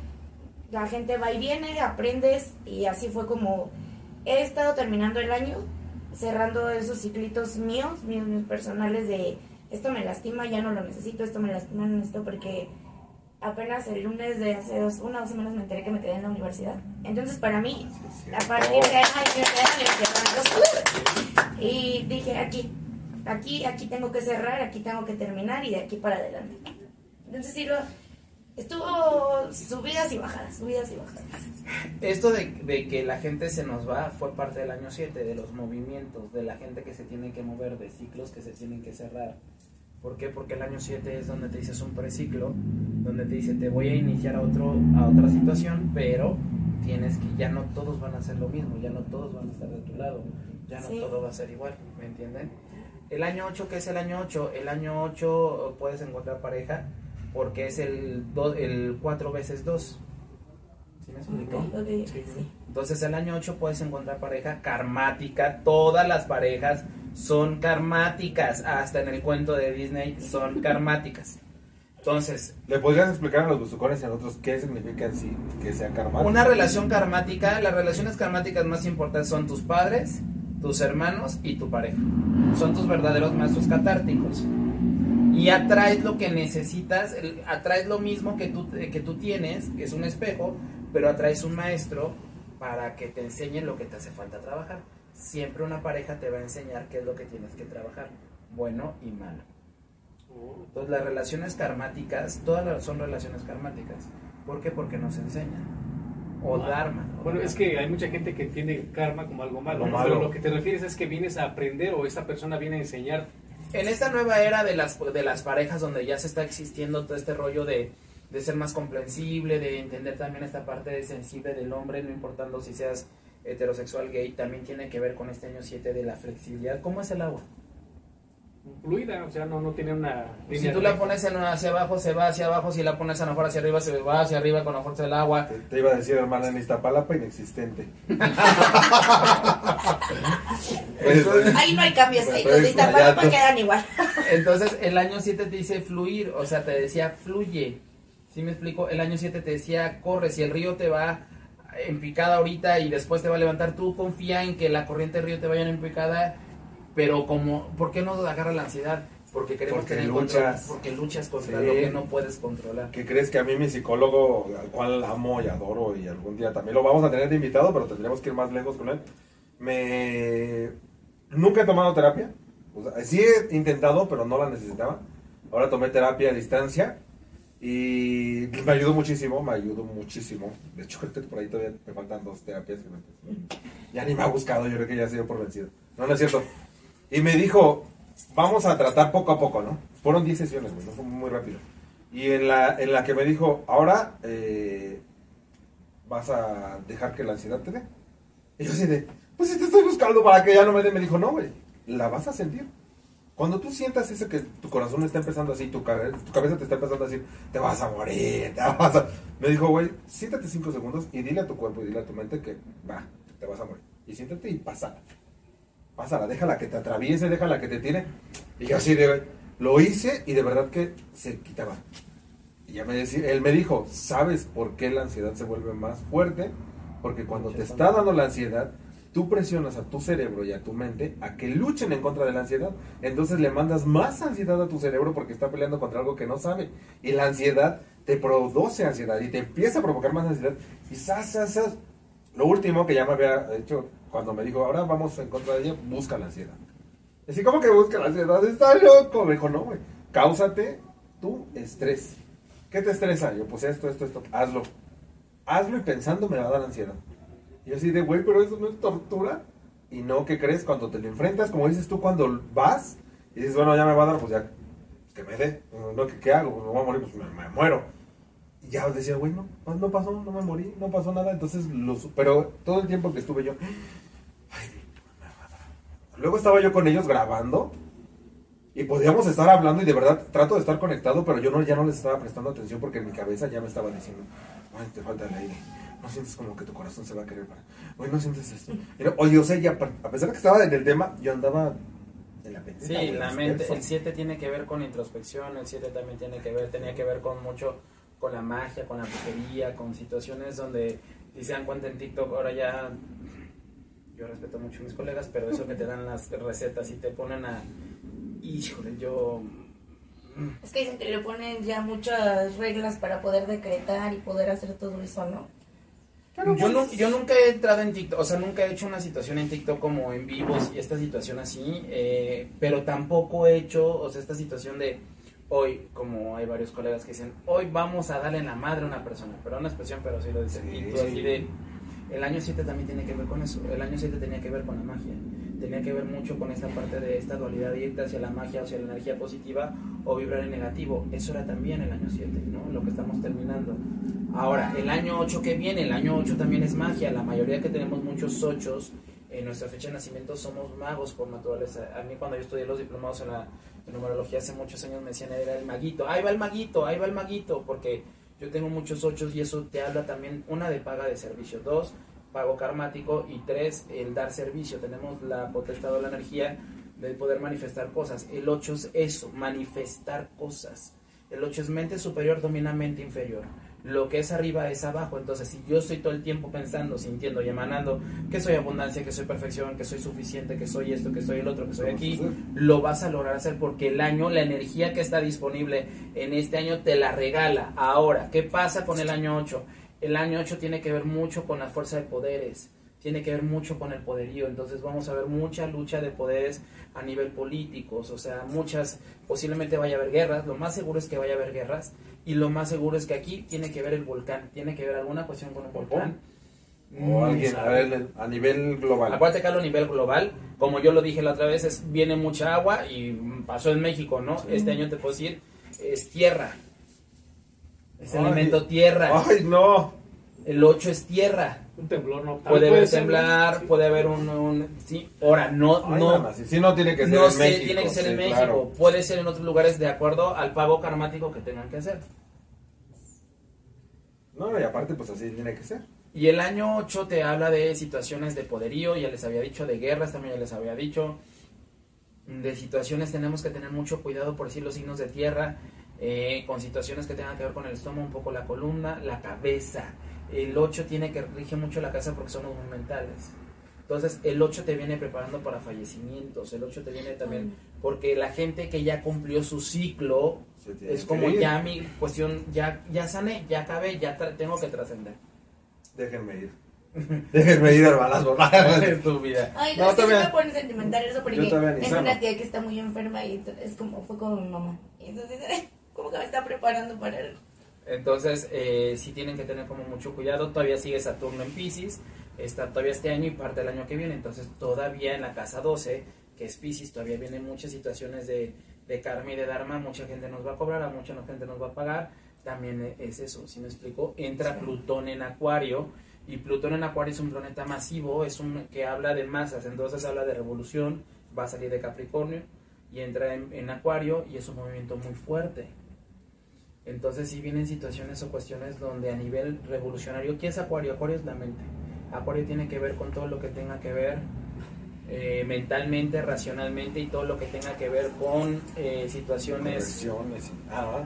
la gente va y viene, aprendes y así fue como he estado terminando el año, cerrando esos ciclitos míos, míos, míos personales de esto me lastima, ya no lo necesito, esto me lastima, no necesito porque apenas el lunes de hace dos, una o dos semanas me enteré que me quedé en la universidad. Entonces para mí, a partir de ahí me quedé en la universidad. Y dije, aquí, aquí, aquí tengo que cerrar, aquí tengo que terminar y de aquí para adelante. Entonces sí, lo, estuvo subidas y bajadas, subidas y bajadas. Esto de, de que la gente se nos va fue parte del año 7, de los movimientos, de la gente que se tiene que mover, de ciclos que se tienen que cerrar. ¿Por qué? Porque el año 7 es donde te dices un preciclo, donde te dice te voy a iniciar a, otro, a otra situación, pero tienes que, ya no todos van a hacer lo mismo, ya no todos van a estar de tu lado, ya no Sí. todo va a ser igual, ¿me entienden? El año 8, ¿qué es el año 8? El año 8 puedes encontrar pareja porque es el, do- el 4 veces 2. ¿Sí me explico? Ok, ok, sí. Entonces el año 8 puedes encontrar pareja karmática. Todas las parejas son karmáticas. Hasta en el cuento de Disney son karmáticas. Entonces, ¿Le podrías explicar a los buzucones y a nosotros qué significa en sí que sea karma? una relación karmática, las relaciones karmáticas más importantes son tus padres, tus hermanos y tu pareja. Son tus verdaderos maestros catárticos. Y atraes lo que necesitas, atraes lo mismo que tú, que tú tienes, que es un espejo, pero atraes un maestro para que te enseñe lo que te hace falta trabajar. Siempre una pareja te va a enseñar qué es lo que tienes que trabajar, bueno y malo. Entonces las relaciones karmáticas, todas las- son relaciones karmáticas. ¿Por qué? Porque nos enseñan. O dharma. o Bueno, dharma. es que hay mucha gente que entiende karma como algo malo, ¿no? pero malo. lo que te refieres es que vienes a aprender o esta persona viene a enseñar. En esta nueva era de las, de las parejas donde ya se está existiendo todo este rollo de, de ser más comprensible, de entender también esta parte de sensible del hombre, no importando si seas heterosexual, gay, también tiene que ver con este año 7 de la flexibilidad. ¿Cómo es el agua? Fluida, o sea, no, no tiene una Si línea tú la pones en hacia abajo, se va hacia abajo, si la pones a lo mejor hacia arriba, se va hacia arriba con la fuerza del agua. Te, te iba a decir, hermana, en Iztapalapa inexistente. Entonces- Ahí no hay cambios, los de Iztapalapa quedan igual. Entonces, el año 7 te dice fluir, o sea, te decía fluye. ¿Sí me explico? El año 7 te decía corre, si el río te va en picada ahorita y después te va a levantar, tú confía en que la corriente del río te vaya en picada, pero como, ¿por qué no agarra la ansiedad? Porque queremos Porque tener luchas. control, porque luchas contra Sí. lo que no puedes controlar. ¿Qué crees que a mí mi psicólogo, al cual amo y adoro y algún día también lo vamos a tener de invitado, pero tendríamos que ir más lejos con él? Me... Nunca he tomado terapia. O sea, sí he intentado, pero no la necesitaba. Ahora tomé terapia a distancia y me ayudó muchísimo, me ayudó muchísimo. De hecho, creo que por ahí todavía me faltan dos terapias. Ya ni me ha buscado, yo creo que ya se dio por vencido. No, no es cierto. Y me dijo, vamos a tratar poco a poco, ¿no? Fueron 10 sesiones, güey, no fue muy rápido. Y en la, en la que me dijo, ahora eh, vas a dejar que la ansiedad te dé. Y yo así de, pues si te estoy buscando para que ya no me dé, me dijo, no, güey, la vas a sentir. Cuando tú sientas eso que tu corazón está empezando así, tu, cabe- tu cabeza te está empezando a decir, te vas a morir, te vas a... Me dijo, güey, siéntate cinco segundos y dile a tu cuerpo y dile a tu mente que va, te vas a morir. y siéntate y pásala. Pásala, déjala que te atraviese, déjala que te tire. Y yo así de, lo hice y de verdad que se quitaba. Y ya me decía, él me dijo, ¿sabes por qué la ansiedad se vuelve más fuerte? Porque cuando te está dando la ansiedad, tú presionas a tu cerebro y a tu mente a que luchen en contra de la ansiedad. Entonces le mandas más ansiedad a tu cerebro porque está peleando contra algo que no sabe. Y la ansiedad te produce ansiedad y te empieza a provocar más ansiedad. Y sas, sas, sas. Lo último que ya me había hecho cuando me dijo, ahora vamos en contra de ella, busca la ansiedad. Así como que busca la ansiedad, está loco. Me dijo, no, güey, cáusate tu estrés. ¿Qué te estresa? Yo, pues esto, esto, esto, hazlo. Hazlo y pensando me va a dar ansiedad. Y así de, güey, pero eso no es tortura. Y no, ¿qué crees? Cuando te lo enfrentas, como dices tú, cuando vas y dices, bueno, ya me va a dar, pues ya, pues que me dé. No, ¿qué, qué hago? Pues me voy a morir, pues me, muero. Y ya decía, güey, no, pues no pasó, no me morí, no pasó nada. Entonces, lo, pero todo el tiempo que estuve yo, ay, me va a dar. luego estaba yo con ellos grabando y podíamos estar hablando y de verdad trato de estar conectado, pero yo no, ya no les estaba prestando atención porque en mi cabeza ya me estaba diciendo, ay, te falta el aire. No sientes como que tu corazón se va a querer parar. Oye, no sientes esto. No- Oye, o sea, ya, a pesar de que estaba en el tema, yo andaba en la pendeja, Sí, la mente, el 7 tiene que ver con introspección, el 7 también tiene que ver, tenía que ver con mucho, con la magia, con la brujería, con situaciones donde, si se dan cuenta en TikTok, ahora ya, yo respeto mucho a mis colegas, pero eso que te dan las recetas y te ponen a, híjole, yo, Es que dicen que le ponen ya muchas reglas para poder decretar y poder hacer todo eso, ¿no? Yo, nu- yo nunca he entrado en TikTok, o sea, nunca he hecho una situación en TikTok como en vivos y esta situación así, eh, pero tampoco he hecho, o sea, esta situación de hoy, como hay varios colegas que dicen, hoy vamos a darle en la madre a una persona, pero una expresión, pero sí lo dicen, Sí, y tú sí. así de, el año 7 también tiene que ver con eso, el año 7 tenía que ver con la magia, tenía que ver mucho con esta parte de esta dualidad irte hacia la magia, hacia la energía positiva o vibrar en negativo, eso era también el año 7, ¿no? Lo que estamos terminando. Ahora, el año 8 que viene, el año 8 también es magia. La mayoría que tenemos muchos ochos en nuestra fecha de nacimiento somos magos por naturaleza. A mí cuando yo estudié los diplomados en la en numerología hace muchos años me decían era el maguito. Ahí va el maguito, ahí va el maguito, porque yo tengo muchos ochos y eso te habla también, una de paga de servicio, dos, pago karmático y tres, el dar servicio. Tenemos la potestad de la energía de poder manifestar cosas. El 8 es eso, manifestar cosas. El 8 es mente superior, domina mente inferior. Lo que es arriba es abajo. Entonces, si yo estoy todo el tiempo pensando, sintiendo y emanando que soy abundancia, que soy perfección, que soy suficiente, que soy esto, que soy el otro, que soy aquí, lo vas a lograr hacer porque el año, la energía que está disponible en este año te la regala. Ahora, ¿qué pasa con el año 8? El año 8 tiene que ver mucho con la fuerza de poderes, tiene que ver mucho con el poderío, entonces vamos a ver mucha lucha de poderes a nivel políticos, o sea, muchas, posiblemente vaya a haber guerras, lo más seguro es que vaya a haber guerras, y lo más seguro es que aquí tiene que ver el volcán, tiene que ver alguna cuestión con el volcán. O alguien, a, ver, a nivel global. Acuérdate que a nivel global, como yo lo dije la otra vez, es, viene mucha agua y pasó en México, ¿no? Este año te puedo decir, es tierra. Es Ay. elemento tierra. ¡Ay, no! El 8 es tierra. Un temblor no Puede haber ser, temblar, ¿no? puede haber un, un- sí, ahora no Ay, no nada sí, no tiene que ser no en sé, México. tiene que ser en México, claro. puede ser en otros lugares de acuerdo al pago karmático que tengan que hacer. No, y aparte, pues así tiene que ser. Y el año 8 te habla de situaciones de poderío, ya les había dicho, de guerras también ya les había dicho. De situaciones tenemos que tener mucho cuidado por decir los signos de tierra, eh, con situaciones que tengan que ver con el estómago, un poco la columna, la cabeza. El 8 tiene que rige mucho la casa porque somos muy mentales. Entonces el 8 te viene preparando para fallecimientos, el 8 te viene también porque la gente que ya cumplió su ciclo es como ya mi cuestión, ya, ya sané, ya acabé, ya tra- tengo que trascender. Déjenme ir. Déjenme ir, hermanas. es tu vida. Ay, No, no, es que sí todavía- me pone sentimental eso porque todavía sano. una tía que está muy enferma y es como, fue como mi mamá. Y entonces, como que me está preparando para el... Entonces, eh, sí tienen que tener como mucho cuidado. Todavía sigue Saturno en Pisces, está todavía este año y parte del año que viene. Entonces, todavía en la casa 12, que es Pisces, todavía vienen muchas situaciones de, de karma y de dharma. Mucha gente nos va a cobrar, a mucha gente nos va a pagar. También es eso, si me explico? Entra Plutón en Acuario y Plutón en Acuario es un planeta masivo, es un que habla de masas, entonces habla de revolución, va a salir de Capricornio y entra en, en Acuario y es un movimiento muy fuerte. Entonces si vienen situaciones o cuestiones donde a nivel revolucionario, ¿qué es Acuario? Acuario es la mente. Acuario tiene que ver con todo lo que tenga que ver eh, mentalmente, racionalmente y todo lo que tenga que ver con eh, situaciones Ah,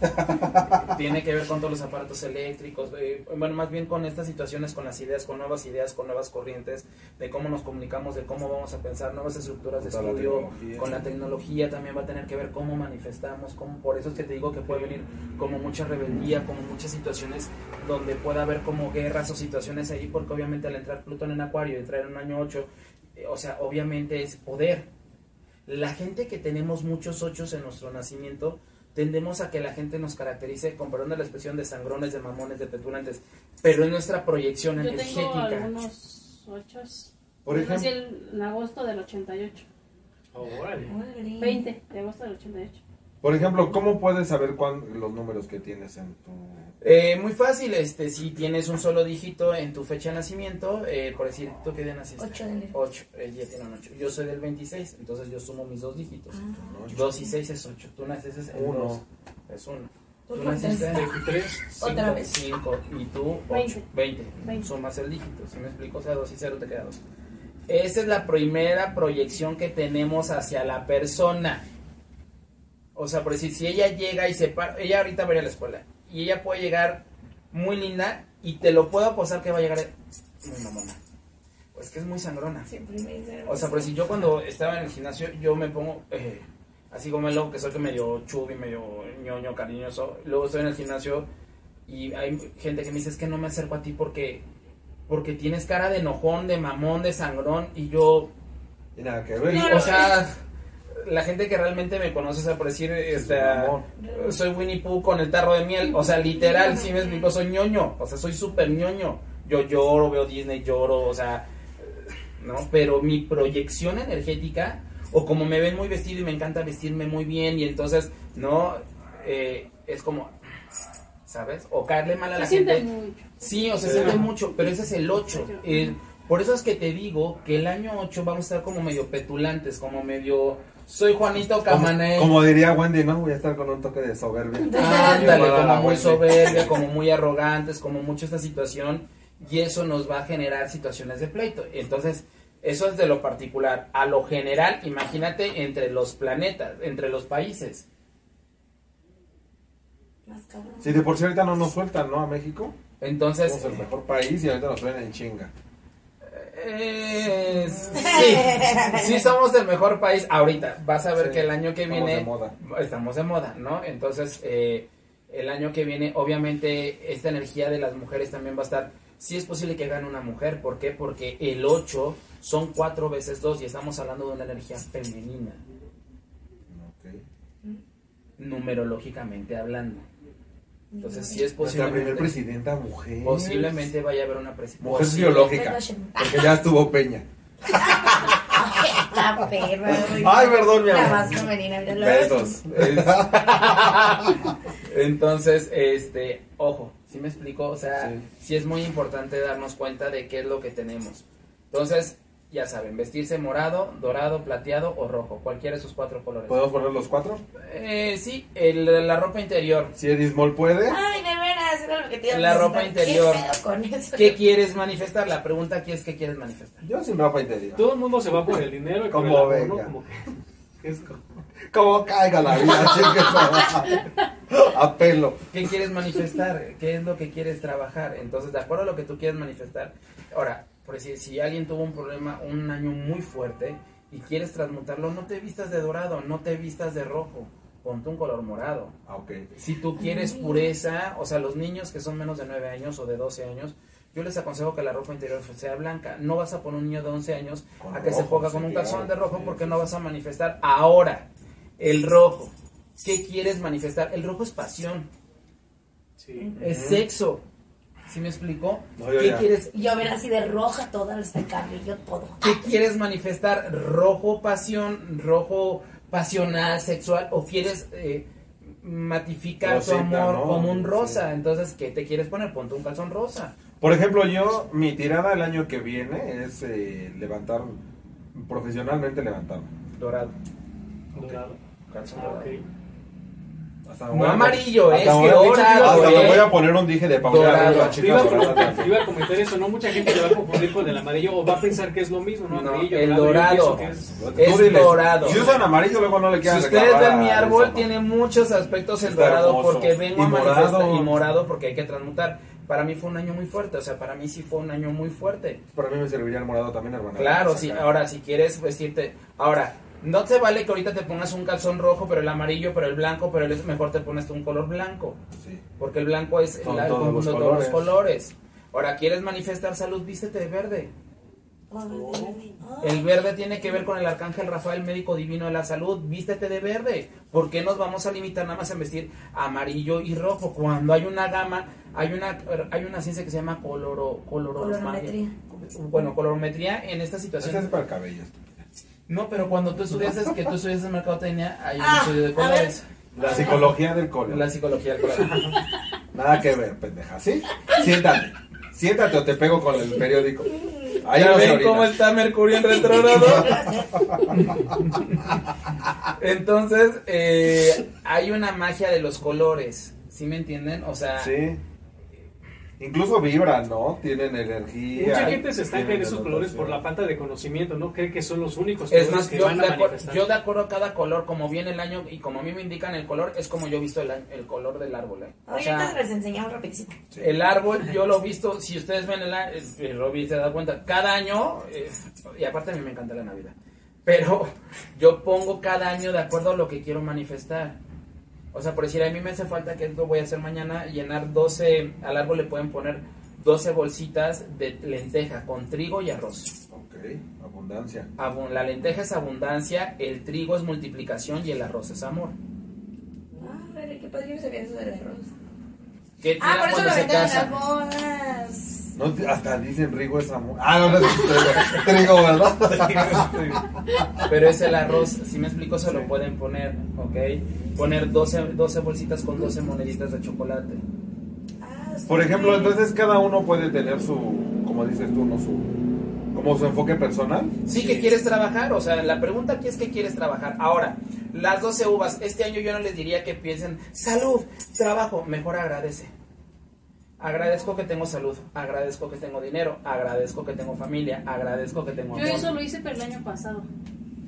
tiene que ver con todos los aparatos eléctricos, eh, bueno, más bien con estas situaciones, con las ideas, con nuevas ideas, con nuevas corrientes, de cómo nos comunicamos, de cómo vamos a pensar, nuevas estructuras de la estudio, con la tecnología también va a tener que ver cómo manifestamos, cómo, por eso es que te digo que puede venir como mucha rebeldía, como muchas situaciones donde pueda haber como guerras o situaciones ahí, porque obviamente al entrar Plutón en Acuario y entrar en un año 8, eh, o sea, obviamente es poder. La gente que tenemos muchos ochos en nuestro nacimiento, tendemos a que la gente nos caracterice, con perdón de la expresión, de sangrones, de mamones, de petulantes, pero es nuestra proyección Yo tengo energética. algunos ochos. Por Yo nací ejemplo, el- en agosto del 88. Órale. 20 de agosto del 88. Por ejemplo, ¿cómo puedes saber cuán, los números que tienes en tu... Eh, muy fácil, este, si tienes un solo dígito en tu fecha de nacimiento, eh, por decir, ¿tú qué día naciste? 8 de enero. 8, ella tiene un 8. Yo soy del 26, entonces yo sumo mis dos dígitos. Ah. 2 y 6 es 8. Tú naces en Uno. 2, es 1. ¿Tú Tú naciste en 23. Otra vez. 5 y tú 8, Veinte. 20. Veinte. Sumas el dígito, si me explico, o sea, 2 y 0 te queda 2. Esa es la primera proyección que tenemos hacia la persona. O sea, por decir, si ella llega y se para, ella ahorita va a ir a la escuela y ella puede llegar muy linda y te lo puedo apostar que va a llegar muy mamona. Pues que es muy sangrona. Siempre me dicen. O sea, por si yo cuando estaba en el gimnasio, yo me pongo eh, así como el loco que soy que medio chubi, medio ñoño, cariñoso. Luego estoy en el gimnasio y hay gente que me dice es que no me acerco a ti porque porque tienes cara de enojón, de mamón, de sangrón y yo, Y nada que ver. O sea, la gente que realmente me conoce, o sea, por decir, este, mamón. soy Winnie Pooh con el tarro de miel, o sea, literal, si me explico, soy ñoño, o sea, soy súper ñoño. Yo lloro, veo Disney, lloro, o sea, ¿no? Pero mi proyección energética, o como me ven muy vestido y me encanta vestirme muy bien, y entonces, ¿no? Eh, es como, ¿sabes? O caerle mal a la Se siente gente. mucho. Sí, o sea, Sí. se siente mucho, pero ese es el 8. por eso es que te digo que el año 8 vamos a estar como medio petulantes, como medio... Soy Juanito Como, Camané. como diría Wendy, ¿no? Voy a estar con un toque de soberbia. Ándale, Igual a la como muy soberbia, como muy arrogantes, como mucho esta situación, y eso nos va a generar situaciones de pleito. Entonces, eso es de lo particular. A lo general, imagínate entre los planetas, entre los países. Si de por sí ahorita no nos sueltan, ¿no? A México. Entonces, Somos el mejor país y ahorita nos traen en chinga. Eh, sí, sí somos el mejor país ahorita. Vas a ver Sí, que el año que estamos viene de moda. estamos de moda, ¿no? Entonces, eh, el año que viene, obviamente, esta energía de las mujeres también va a estar. Sí es posible que gane una mujer, ¿por qué? Porque el 8 son 4 veces 2 y estamos hablando de una energía femenina, Ok. numerológicamente hablando. Entonces, sí es Nuestra primer posible. presidenta mujer. Posiblemente vaya a haber una presidenta. Mujer biológica. Porque ya estuvo Peña. La perra. Ay, perdón, mi La amor. más femenina. la- Besos. Entonces, este, ojo, ¿sí me explico? O sea, Sí. sí. es muy importante darnos cuenta de qué es lo que tenemos. Entonces, ya saben, vestirse morado, dorado, plateado o rojo, cualquiera de esos cuatro colores. ¿Podemos poner los cuatro? Eh, sí, el- la ropa interior. Si Eddie Small puede. Ay, de veras, era lo que te iba a La ropa interior. ¿Qué pedo con eso? ¿Qué quieres manifestar? La pregunta aquí es ¿qué quieres manifestar? Yo sin ropa interior. Todo el mundo se va por el dinero y Como ¿no? Como que es como- Como caiga la vida, chingue A pelo. ¿Qué quieres manifestar? ¿Qué es lo que quieres trabajar? Entonces, de acuerdo a lo que tú quieres manifestar. Ahora, por decir, si alguien tuvo un problema, un año muy fuerte y quieres transmutarlo, no te vistas de dorado, no te vistas de rojo, ponte un color morado. Ah. Si tú quieres pureza, o sea, los niños que son menos de 9 años o de 12 años, yo les aconsejo que la ropa interior sea blanca. No vas a poner un niño de 11 años Con a que se ponga con un claro. calzón de rojo Sí, porque sí, no vas a manifestar ahora el rojo. ¿Qué quieres manifestar? El rojo es pasión, Sí. es sexo. ¿Sí me? No, yo ¿Qué ya. quieres, Y Yo ver así de roja toda carne, yo todo. ¿Qué quieres manifestar? ¿Rojo pasión, rojo pasional, sexual? ¿O quieres eh, matificar tu amor ¿no? como un rosa? Sí. Entonces, ¿qué te quieres poner? Ponte un calzón rosa. Por ejemplo, yo, mi tirada el año que viene es eh, levantar, profesionalmente levantarme. Dorado. Dorado. Calzón Ah, dorado. ok. Hasta No amarillo, es me voy a- dorado, Hasta me voy a poner un dije de Paula Dorado. la Te chica iba, a comentar, también. te iba a comentar eso, ¿no? Mucha gente le va a confundir con el amarillo o va a pensar que es lo mismo, ¿no? No, Amarillo, el dorado. que es- dorado. Si usan amarillo, luego no le Si quieran ustedes ven mi árbol, tiene muchos aspectos Está dorado porque vengo a manifestar y morado porque hay que transmutar. Para mí fue un año muy fuerte, o sea, para mí sí fue un año muy fuerte. Para mí me serviría el morado también, hermano. Claro, sí, ahora si quieres vestirte, ahora no te vale que ahorita te pongas un calzón rojo, pero el amarillo, pero el blanco, pero el mejor te pones un color blanco, Sí. porque el blanco es Son el todos conjunto los de todos los colores. colores. Ahora quieres manifestar salud, vístete de verde. Ah. El verde tiene que ver con el arcángel Rafael, médico divino de la salud. Vístete de verde. ¿Por qué nos vamos a limitar nada más a vestir amarillo y rojo? Cuando hay una gama, hay una, hay una ciencia que se llama coloro, coloro- Colorometría. Bueno, colorometría en esta situación. es para el cabello. No, pero cuando tú estudias, que tú estudias en mercadotecnia, hay un Ah, estudio de colores. La psicología del color. La psicología del color. Nada que ver, pendeja. ¿Sí? Siéntate. Siéntate o te pego con el periódico. Ahí ¿Ya no se ven cómo está Mercurio en retrógrado? Entonces, eh, hay una magia de los colores. ¿Sí me entienden? O sea, Sí. Incluso vibran, ¿no? Tienen energía. Mucha gente se estanca en esos colores por la falta de conocimiento, ¿no? Cree que son los únicos es colores más, que yo van de, a acuerdo, manifestar. yo de acuerdo a cada color, como viene el año y como a mí me indican el color, es como yo he visto el, a- el color del árbol. ¿eh? O Ahorita sea, les enseñamos rapidísimo. El árbol yo lo he visto, si ustedes ven el, a- el Robbie se da cuenta, cada año, eh, y aparte a mí me encanta la Navidad, pero yo pongo cada año de acuerdo a lo que quiero manifestar. O sea, por decir, a mí me hace falta que esto voy a hacer mañana, llenar 12, al árbol le pueden poner 12 bolsitas de lenteja con trigo y arroz. Ok, abundancia. Abun- la lenteja es abundancia, el trigo es multiplicación y el arroz es amor. Ah, vale, qué padre, yo no sabía eso del arroz. ¿Qué Ah, por eso lo se venden en las casan? bodas. No, hasta dicen Rigo es amor. Ah, no, no es trigo, ¿verdad? Pero es el arroz, si me explico, se lo pueden poner, ¿ok? Poner 12, 12 bolsitas con 12 moneditas de chocolate. Ah, sí. Por ejemplo, entonces cada uno puede tener su, como dices tú, ¿no? Su, como su enfoque personal. Sí, que quieres trabajar, o sea, la pregunta aquí es que quieres trabajar. Ahora, las 12 uvas, este año yo no les diría que piensen, salud, trabajo, mejor agradece. Agradezco que tengo salud, agradezco que tengo dinero, agradezco que tengo familia, agradezco que tengo Yo amor. eso lo hice pero el año pasado.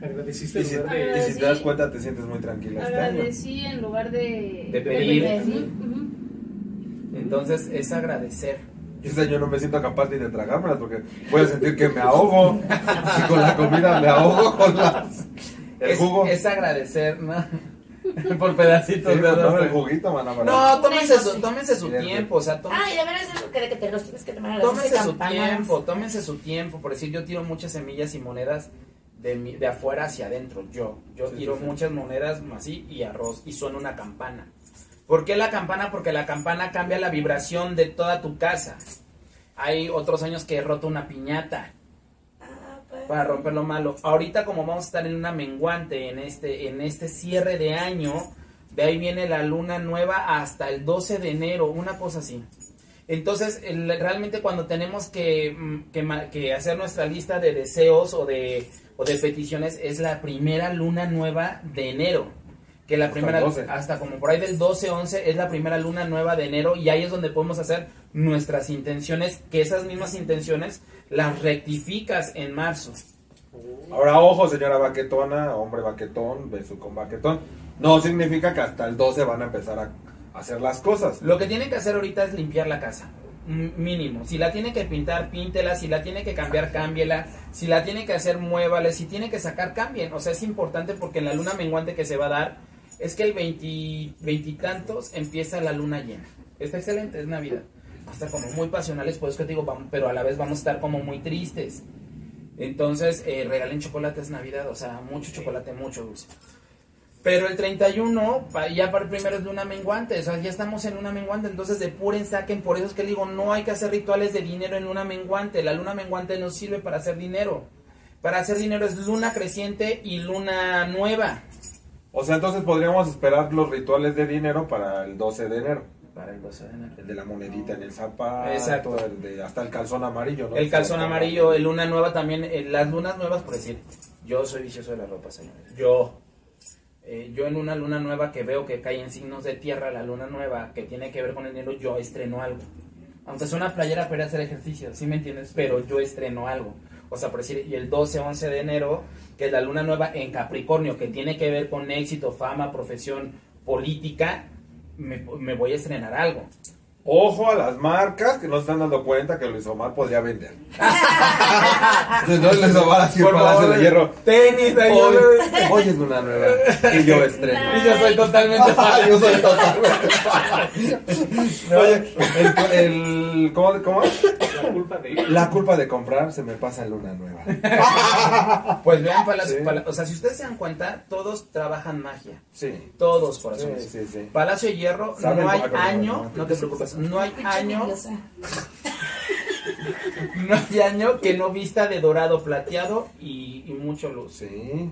Agradeciste Y si, de- y si te das cuenta, te sientes muy tranquila este año. Agradecí en lugar de... De pedir. Ujú, ujú. Entonces, es agradecer. Yo este año no me siento capaz ni de tragármelas porque voy a sentir que me ahogo. Si con la comida me ahogo con las, el es, jugo. es agradecer, ¿no? Por pedacitos Sí, de pues, arroz. el juguito, mana, No, tómense su, tómense su tiempo, o sea, tómense, Ah, y de veras es lo que, de que te los tienes que tomar a las tómense 12 su tiempo, tómense su tiempo. Por decir, yo tiro muchas semillas y monedas de, mi- de afuera hacia adentro. Yo, yo Sí, tiro sí, sí. muchas monedas así y arroz y suena una campana. ¿Por qué la campana? Porque la campana cambia la vibración de toda tu casa. Hay otros años que he roto una piñata. Para romper lo malo. Ahorita como vamos a estar en una menguante en este en este cierre de año, de ahí viene la luna nueva hasta el 12 de enero, una cosa así. Entonces, el- realmente cuando tenemos que, mm, que, hacer nuestra lista de deseos o de, o de peticiones, es la primera luna nueva de enero. Que la Hasta primera, el 12. hasta como por ahí del 12-11, es la primera luna nueva de enero y ahí es donde podemos hacer nuestras intenciones, que esas mismas intenciones las rectificas en marzo. Ahora, ojo, señora baquetona, hombre baquetón, beso con baquetón. No significa que hasta el 12 van a empezar a hacer las cosas. Lo que tienen que hacer ahorita es limpiar la casa. M- Mínimo. Si la tiene que pintar, píntela. Si la tiene que cambiar, cámbiela. Si la tiene que hacer, muévale. Si tiene que sacar, cambien. O sea, es importante porque en la luna menguante que se va a dar es que el 20 veintitantos empieza la luna llena. Está excelente, es Navidad. A estar como muy pasionales, por eso que te digo, vamos- pero a la vez vamos a estar como muy tristes. Entonces, eh, regalen chocolate, es Navidad. O sea, mucho chocolate, mucho dulce. Pero el 31, pa- ya para el primero es luna menguante, o sea, ya estamos en luna menguante, entonces depuren, saquen, por eso es que digo, no hay que hacer rituales de dinero en luna menguante, la luna menguante no sirve para hacer dinero. Para hacer dinero es luna creciente y luna nueva. O sea, entonces podríamos esperar los rituales de dinero para el 12 de enero. Para el 12 de enero. El de la monedita en el zapato, Exacto. el de, hasta el calzón amarillo, ¿no? El calzón amarillo, el luna nueva también, eh, las lunas nuevas, por decir, yo soy vicioso de la ropa, señores. Yo. Eh, yo en una luna nueva que veo que cae en signos de tierra, la luna nueva que tiene que ver con el dinero, yo estreno algo. Aunque es una playera para hacer ejercicio, ¿sí me entiendes? Pero yo estreno algo. O sea, por decir, y el 12, 11 de enero, que es la luna nueva en Capricornio, que tiene que ver con éxito, fama, profesión política, me, me voy a estrenar algo. Ojo a las marcas que no se están dando cuenta que Luis Omar podría vender. Entonces Luis Omar así Por Palacio de Hierro. Tenis, ahí Hoy, es una nueva. Y yo estreno. Y yo soy totalmente fan. yo soy totalmente fan. Oye, el, el- ¿cómo, cómo? La culpa de La culpa de comprar se me pasa en luna nueva. Pues vean, Palacio, Sí. Pala- o sea, si ustedes se dan cuenta, todos trabajan magia. Sí. Todos, Sí, corazones. sí, sí. Palacio de Hierro, Saben no hay año, no te preocupes, no hay año, no hay año que no vista de dorado plateado y, y mucho luz. Sí.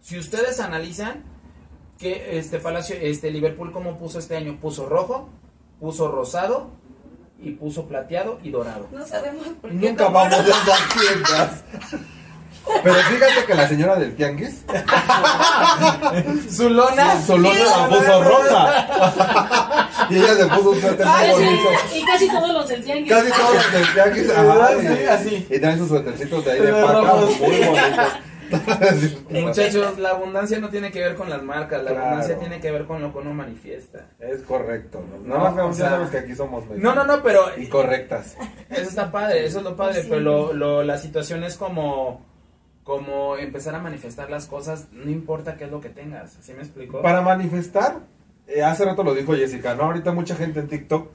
Si ustedes analizan que este Palacio, este Liverpool cómo puso este año, puso rojo, puso rosado y puso plateado y dorado. No sabemos por qué. Nunca vamos a esas tiendas. Pero fíjate que la señora del tianguis Su lona, su lona la puso rosa. y ella se puso un suéter muy bonito. y casi todos los del tianguis. Casi todos los del tianguis. ajá, Sí, y- así. Y traen sus suétercitos de ahí de paca rojos. muy bonitos. Muchachos, la abundancia no tiene que ver con las marcas, la Claro. abundancia tiene que ver con lo que uno manifiesta. Es correcto. ¿no? No, Nada más o sea, sabes que aquí somos No, no, no, pero incorrectas. eso está padre, eso es lo padre, Sí. pero lo, lo- la situación es como, como empezar a manifestar las cosas, no importa qué es lo que tengas, ¿sí me explico? Para manifestar, eh, hace rato lo dijo Jessica, ¿no? Ahorita mucha gente en TikTok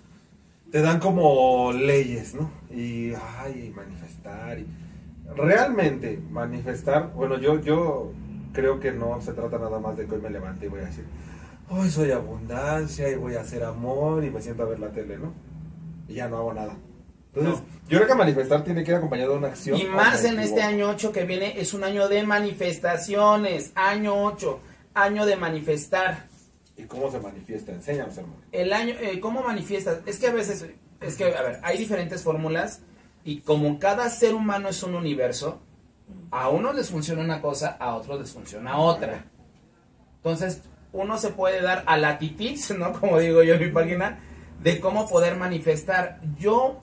te dan como leyes, ¿no? Y, ay, manifestar. Y... Realmente, manifestar, bueno, yo, yo creo que no se trata nada más de que hoy me levante y voy a decir, hoy soy abundancia y voy a hacer amor y me siento a ver la tele, ¿no? Y ya no hago nada. Entonces, yo creo que manifestar tiene que ir acompañado de una acción. Y ¿o más en este año 8 que viene, es un año de manifestaciones, año 8, año de manifestar. ¿Y cómo se manifiesta? Enséñanos, hermano. El año, eh, ¿cómo manifiestas? Es que a veces, es que, a ver, hay diferentes fórmulas y como cada ser humano es un universo, a unos les funciona una cosa, a otros les funciona otra. Entonces, uno se puede dar a la tips, ¿no? Como digo yo en mi página, de cómo poder manifestar. Yo,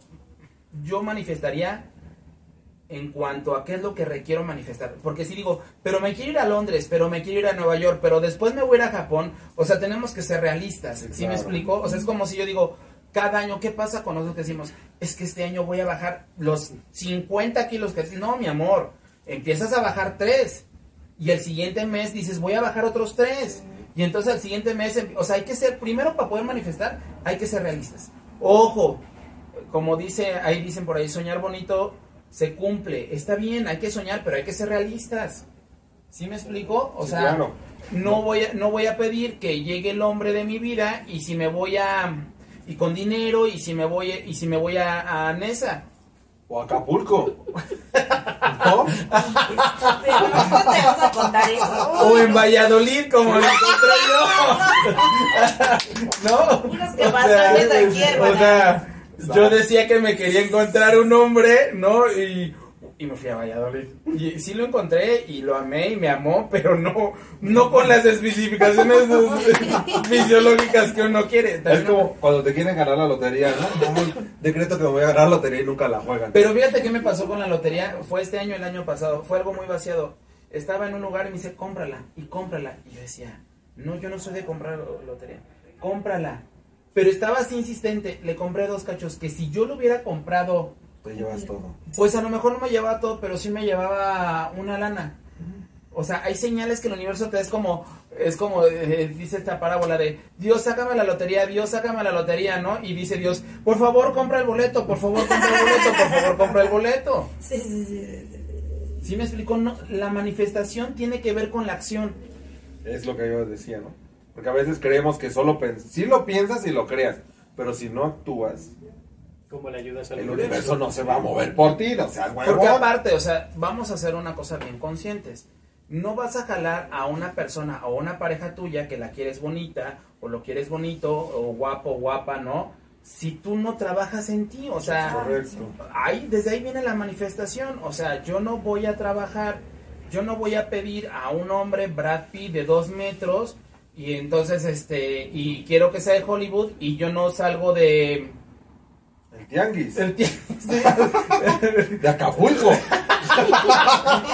yo manifestaría en cuanto a qué es lo que requiero manifestar. Porque si digo, pero me quiero ir a Londres, pero me quiero ir a Nueva York, pero después me voy a ir a Japón, o sea, tenemos que ser realistas. Sí, ¿Sí, me explico? O sea, es como si yo digo, cada año, ¿qué pasa con nosotros que decimos? Es que este año voy a bajar los 50 kilos que... No, mi amor, empiezas a bajar 3 y el siguiente mes dices, voy a bajar otros 3. Y entonces el siguiente mes, o sea, hay que ser, primero para poder manifestar, hay que ser realistas. Ojo, como dice, ahí dicen por ahí, soñar bonito se cumple. Está bien, hay que soñar, pero hay que ser realistas. ¿Sí me explico? O Sí, sea, claro. no voy a, no voy a pedir que llegue el hombre de mi vida y si me voy a y con dinero y si me voy y si me voy a, a Nesa. O Acapulco. ¿No? Pero ¿cómo te vas a contar eso? O en Valladolid, como lo encontré yo. ¿No? Unos que aquí, o sea, yo decía que me quería encontrar un hombre, ¿no? Y, y me fui a Valladolid. Y sí lo encontré y lo amé y me amó, pero no, no con las especificaciones fisiológicas que uno quiere. Es como cuando te quieren ganar la lotería, ¿no? Decreto que me voy a ganar la lotería y nunca la juegan. Pero fíjate qué me pasó con la lotería. Fue este año, el año pasado. Fue algo muy vaciado. Estaba en un lugar y me dice, cómprala y cómprala. Y yo decía, no, yo no soy de comprar lo- lotería. Cómprala. Pero estaba así insistente. Le compré dos cachos que si yo lo hubiera comprado, Te llevas todo. pues a lo mejor no me llevaba todo, pero sí me llevaba una lana. O sea, hay señales que el universo te es como, es como eh, dice esta parábola de Dios, sácame la lotería, Dios, sácame la lotería, ¿no? Y dice Dios, por favor, compra el boleto, por favor, compra el boleto, por favor, compra el boleto. Sí, sí, sí, sí, sí. ¿Sí me explico? No, la manifestación tiene que ver con la acción. Es lo que yo decía, ¿no? Porque a veces creemos que solo piensas. Si lo piensas y lo creas, pero si no actúas, ¿Cómo le ayudas al el universo no se va a mover por ti, no seas Porque huevón. aparte, o sea, vamos a hacer una cosa bien conscientes. No vas a jalar a una persona o una pareja tuya que la quieres bonita o lo quieres bonito o guapo, guapa, ¿no? Si tú no trabajas en ti, o sea, Correcto. ahí, desde ahí viene la manifestación. O sea, yo no voy a trabajar, yo no voy a pedir a un hombre Brad Pitt de dos metros y entonces este y quiero que sea de Hollywood y yo no salgo de El tianguis. el De Acapulco.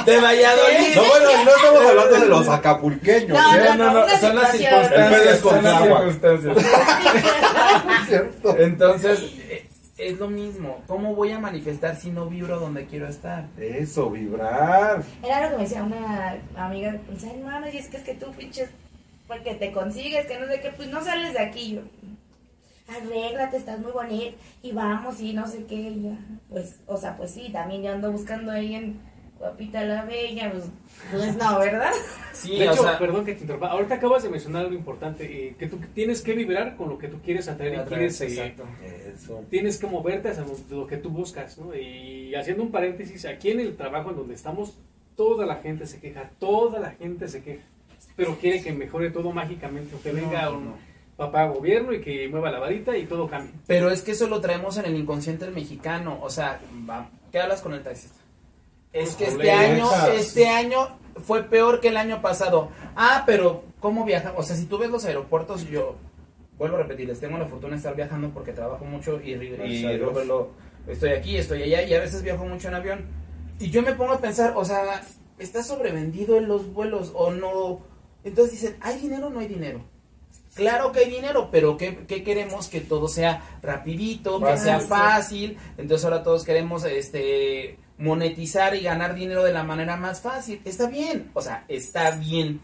de Valladolid. No, bueno, no estamos hablando de los acapulqueños. No, no, no, son las circunstancias, son las circunstancias. Entonces, eh, es lo mismo. ¿Cómo voy a manifestar si no vibro donde quiero estar? Eso, vibrar. Era lo que me decía una amiga, pues, ay, mames, y es que es que tú, pinches, porque te consigues, que no sé qué, pues no sales de aquí. Yo, arréglate, estás muy bonita, y vamos, y no sé qué, y ya. Pues, o sea, pues sí, también yo ando buscando ahí en Guapita la Bella, pues, pues no, ¿verdad? Sí, de o hecho, sea, perdón que te interrumpa. Ahorita acabas de mencionar algo importante, eh, que tú tienes que vibrar con lo que tú quieres atraer y quieres, eh, exacto. Eso. tienes que moverte hacia lo, que tú buscas, ¿no? Y haciendo un paréntesis, aquí en el trabajo en donde estamos, toda la gente se queja, toda la gente se queja, pero quiere que mejore todo mágicamente, o que venga No, un no. Papá gobierno y que mueva la varita y todo cambie. Pero es que eso lo traemos en el inconsciente del mexicano. O sea, va, ¿qué hablas con el taxista? Es que este Problemas. año, este año fue peor que el año pasado. Ah, pero ¿cómo viajan? O sea, si tú ves los aeropuertos, yo vuelvo a repetirles, tengo la fortuna de estar viajando porque trabajo mucho y, y, lo- estoy aquí, estoy allá y a veces viajo mucho en avión. Y yo me pongo a pensar, o sea, ¿está sobrevendido en los vuelos o no? Entonces dicen, ¿hay dinero o no hay dinero? Claro que hay dinero, pero ¿qué, qué queremos? Que todo sea rapidito, que sea fácil. Entonces ahora todos queremos este monetizar y ganar dinero de la manera más fácil. Está bien, o sea, está bien.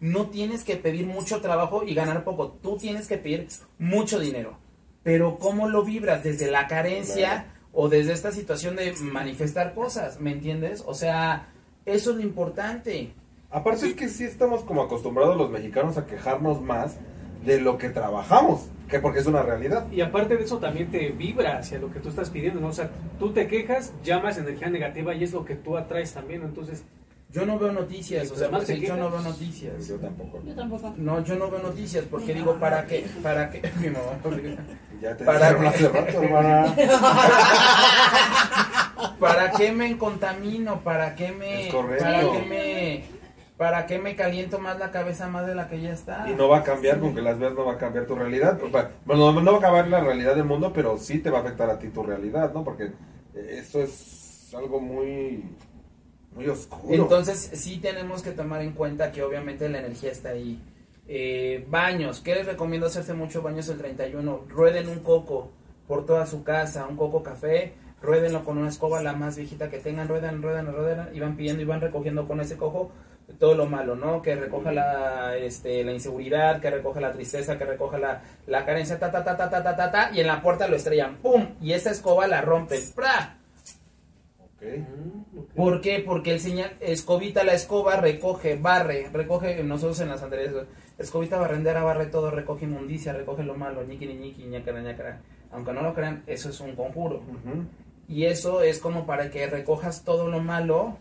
No tienes que pedir mucho trabajo y ganar poco. Tú tienes que pedir mucho dinero. Pero ¿cómo lo vibras? ¿Desde la carencia Claro. o desde esta situación de manifestar cosas? ¿Me entiendes? O sea, eso es lo importante. Aparte es que sí estamos como acostumbrados los mexicanos a quejarnos más de lo que trabajamos, que porque es una realidad. Y aparte de eso también te vibra hacia lo que tú estás pidiendo, ¿no? O sea, tú te quejas, llamas energía negativa y es lo que tú atraes también, ¿no? Entonces, Yo no veo noticias, o sea, además porque se yo no veo noticias. Yo tampoco. Yo tampoco. No, yo no veo noticias porque digo, ¿para qué? ¿Para qué? Mi mamá. Ya te Para hermana. ¿Para qué me contamino? ¿Para qué me Es correcto. para qué me para qué me caliento más la cabeza más de la que ya está? Y no va a cambiar, con que las veas no va a cambiar tu realidad. Bueno, no, no va a cambiar la realidad del mundo, pero sí te va a afectar a ti tu realidad, ¿no? Porque eso es algo muy, muy oscuro. Entonces sí tenemos que tomar en cuenta que obviamente la energía está ahí. Eh, baños, ¿qué les recomiendo hacerse muchos baños el 31? Rueden un coco por toda su casa, un coco café, ruédenlo con una escoba la más viejita que tengan, ruedan, ruedan, ruedan, y van pidiendo y van recogiendo con ese cojo todo lo malo, ¿no? Que recoja la, este, la inseguridad, que recoja la tristeza, que recoja la, la carencia, ta, ta, ta, ta, ta, ta, ta, ta, y en la puerta lo estrellan, ¡pum! Y esa escoba la rompen, ¡pra! Mm. ¿Por qué? Porque el señal, escobita la escoba, recoge, barre, recoge, nosotros en las anteriores, escobita barrendera, barre todo, recoge inmundicia, recoge lo malo, ñiqui, ni ñiqui, ñacara, ñacara. Aunque no lo crean, eso es un conjuro. Y eso es como para que recojas todo lo malo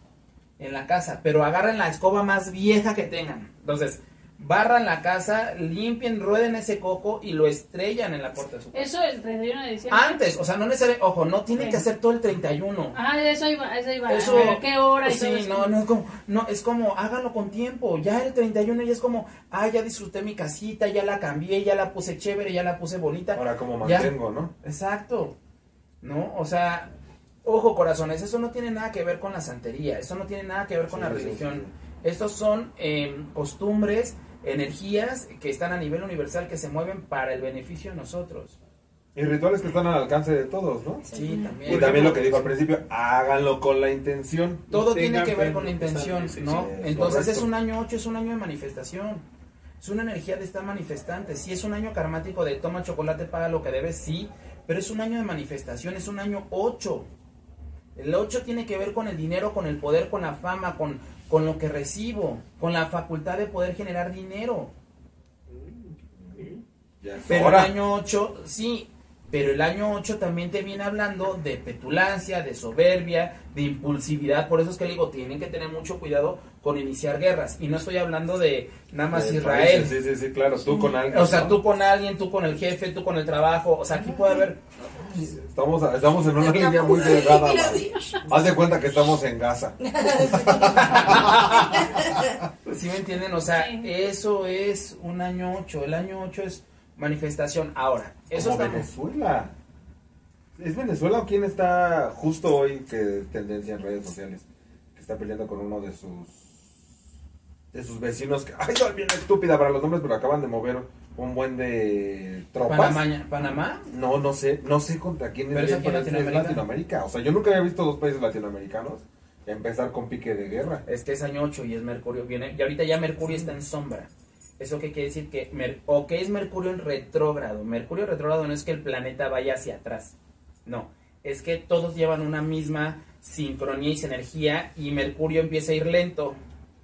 en la casa, pero agarren la escoba más vieja que tengan. Entonces, barran la casa, limpien, rueden ese coco y lo estrellan en la puerta de su casa. Eso el 31 de diciembre. Antes, o sea, no necesariamente, ojo, no tienen Sí. que hacer todo el 31. Ah, eso iba, eso iba. Eso, ¿A qué hora? y todo sí, eso? no, no es como, no, es como, háganlo con tiempo, ya el 31 ya es como, ah, ya disfruté mi casita, ya la cambié, ya la puse chévere, ya la puse bonita. Ahora como Ya. mantengo, ¿no? Exacto, ¿no? O sea, ojo corazones, eso no tiene nada que ver con la santería, eso no tiene nada que ver con Sí, la sí, religión. sí. Estos son eh, costumbres, energías que están a nivel universal que se mueven para el beneficio de nosotros. Y rituales que están al alcance de todos, ¿no? Sí, también. Y también lo que dijo al principio, háganlo con la intención. Todo tiene que ver con la intención. ¿no? Entonces correcto. es un año 8, es un año de manifestación. Es una energía de estar manifestante. Si es un año karmático de toma chocolate, paga lo que debes, sí. Pero es un año de manifestación, es un año 8. El 8 tiene que ver con el dinero, con el poder, con la fama, con, con lo que recibo, con la facultad de poder generar dinero. Es Pero el año 8, sí, Pero el año 8 también te viene hablando de petulancia, de soberbia, de impulsividad. Por eso es que le digo, tienen que tener mucho cuidado con iniciar guerras. Y no estoy hablando de nada más De Israel. países, Sí, sí, sí, claro, tú con alguien. O sea, ¿no? tú con alguien, tú con el jefe, tú con el trabajo. O sea, aquí puede haber... Estamos, estamos en una línea muy delgada. Haz de cuenta que estamos en Gaza. ¿Sí me entienden? O sea, Sí. eso es un año 8. El año 8 es manifestación. Ahora, eso está... Venezuela. ¿Es Venezuela o quién está justo hoy que tendencia en redes sociales? Que está peleando con uno de sus de sus vecinos que ay soy bien estúpida para los nombres pero acaban de mover un buen de tropas Panamá, Panamá. no no sé no sé contra quién Pero es pero Latinoamérica. Latinoamérica o sea yo nunca había visto dos países latinoamericanos empezar con pique de guerra Es que es año 8 y es Mercurio. Viene, y ahorita ya Mercurio está en sombra. ¿Eso qué quiere decir? Que Mer- o que es Mercurio en retrógrado. Mercurio retrógrado no es que el planeta vaya hacia atrás. No. Es que todos llevan una misma sincronía y sinergia y Mercurio empieza a ir lento.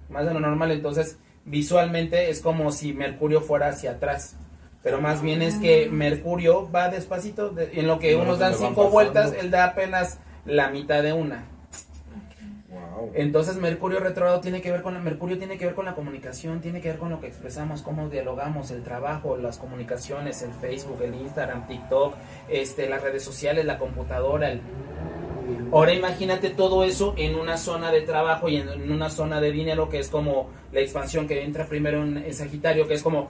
Más de lo normal. Entonces, visualmente es como si Mercurio fuera hacia atrás. Pero más bien es que Mercurio va despacito. de- en lo que No, unos dan cinco pasando. vueltas, él da apenas la mitad de una. Wow Entonces Mercurio retrógrado tiene que ver con la Mercurio tiene que ver con la comunicación, tiene que ver con lo que expresamos, cómo dialogamos, el trabajo, las comunicaciones, el Facebook, el Instagram, TikTok, este, las redes sociales, la computadora. el- Ahora imagínate todo eso en una zona de trabajo y en, en una zona de dinero que es como la expansión que entra primero en, en Sagitario, que es como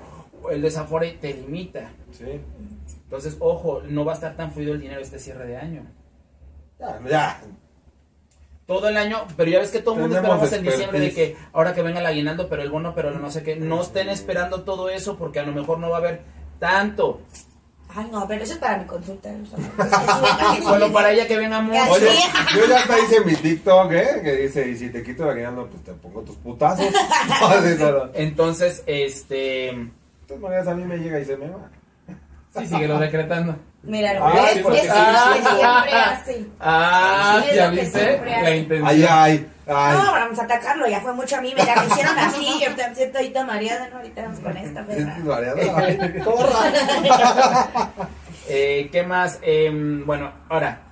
el desafore te limita. sí Entonces, ojo, no va a estar tan fluido el dinero este cierre de año. ya, ya. Todo el año, pero ya ves que todo el mundo esperamos en diciembre de expertise. que ahora que venga el aguinaldo, pero el bono, pero no sé qué, no estén esperando todo eso porque a lo mejor no va a haber tanto. Ay, no, pero eso es para mi consulta. o sea, es que sí, es que sí. Bueno, para ella que venga. Ya Oye, yo ya hasta hice mi TikTok, ¿eh? Que dice, y si te quito el aguinaldo, pues te pongo tus putazos. Solo. Entonces, este, De todas maneras, a mí me llega y se me va. sí, síguelo decretando. Mira, Ah, es, sí, es, porque- es lo que siempre hace. Ah, es ya lo viste siempre la intención. Ay, ay, ay. No, vamos a atacarlo, ya fue mucho a mí, mira, me hicieron así, yo ahorita siento ahorita mareada, no, ahorita vamos con esta, Es ¿verdad? Corra. Eh, ¿Qué más? Em, bueno, ahora,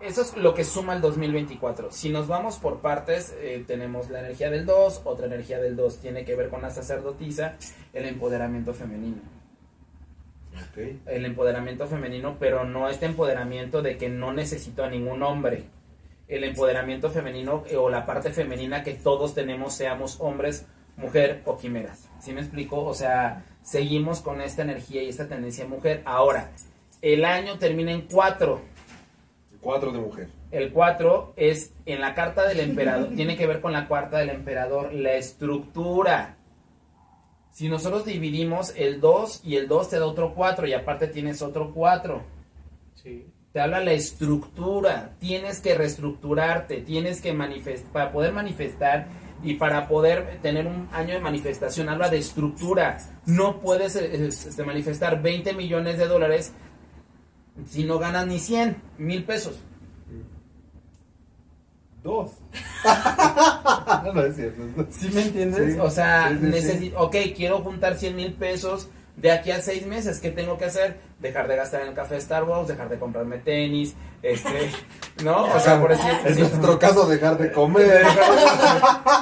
eso es lo que suma el 2024. Si nos vamos por partes, eh, tenemos la energía del 2, otra energía del 2 tiene que ver con la sacerdotisa, el empoderamiento femenino. El empoderamiento femenino, pero no este empoderamiento de que no necesito a ningún hombre. El empoderamiento femenino eh, o la parte femenina que todos tenemos, seamos hombres, mujer o quimeras. ¿Sí me explico? O sea, seguimos con esta energía y esta tendencia mujer. Ahora, el año termina en 4. Cuatro de mujer. El 4 es en la carta del emperador, tiene que ver con la cuarta del emperador, la estructura. Si nosotros dividimos el 2 y el 2 te da otro 4 y aparte tienes otro 4. Sí. Te habla la estructura, tienes que reestructurarte, tienes que manifestar, para poder manifestar y para poder tener un año de manifestación, habla de estructura. No puedes eh, este, manifestar 20 millones de dólares si no ganas ni 100 mil pesos. Dos. no es cierto. ¿Sí me entiendes? Sí, o sea, sí, sí, necesito, ok, quiero juntar 100 mil pesos de aquí a seis meses. ¿Qué tengo que hacer? Dejar de gastar en el café Starbucks, dejar de comprarme tenis, este, ¿no? O sea, por decir, En nuestro caso, dejar de comer.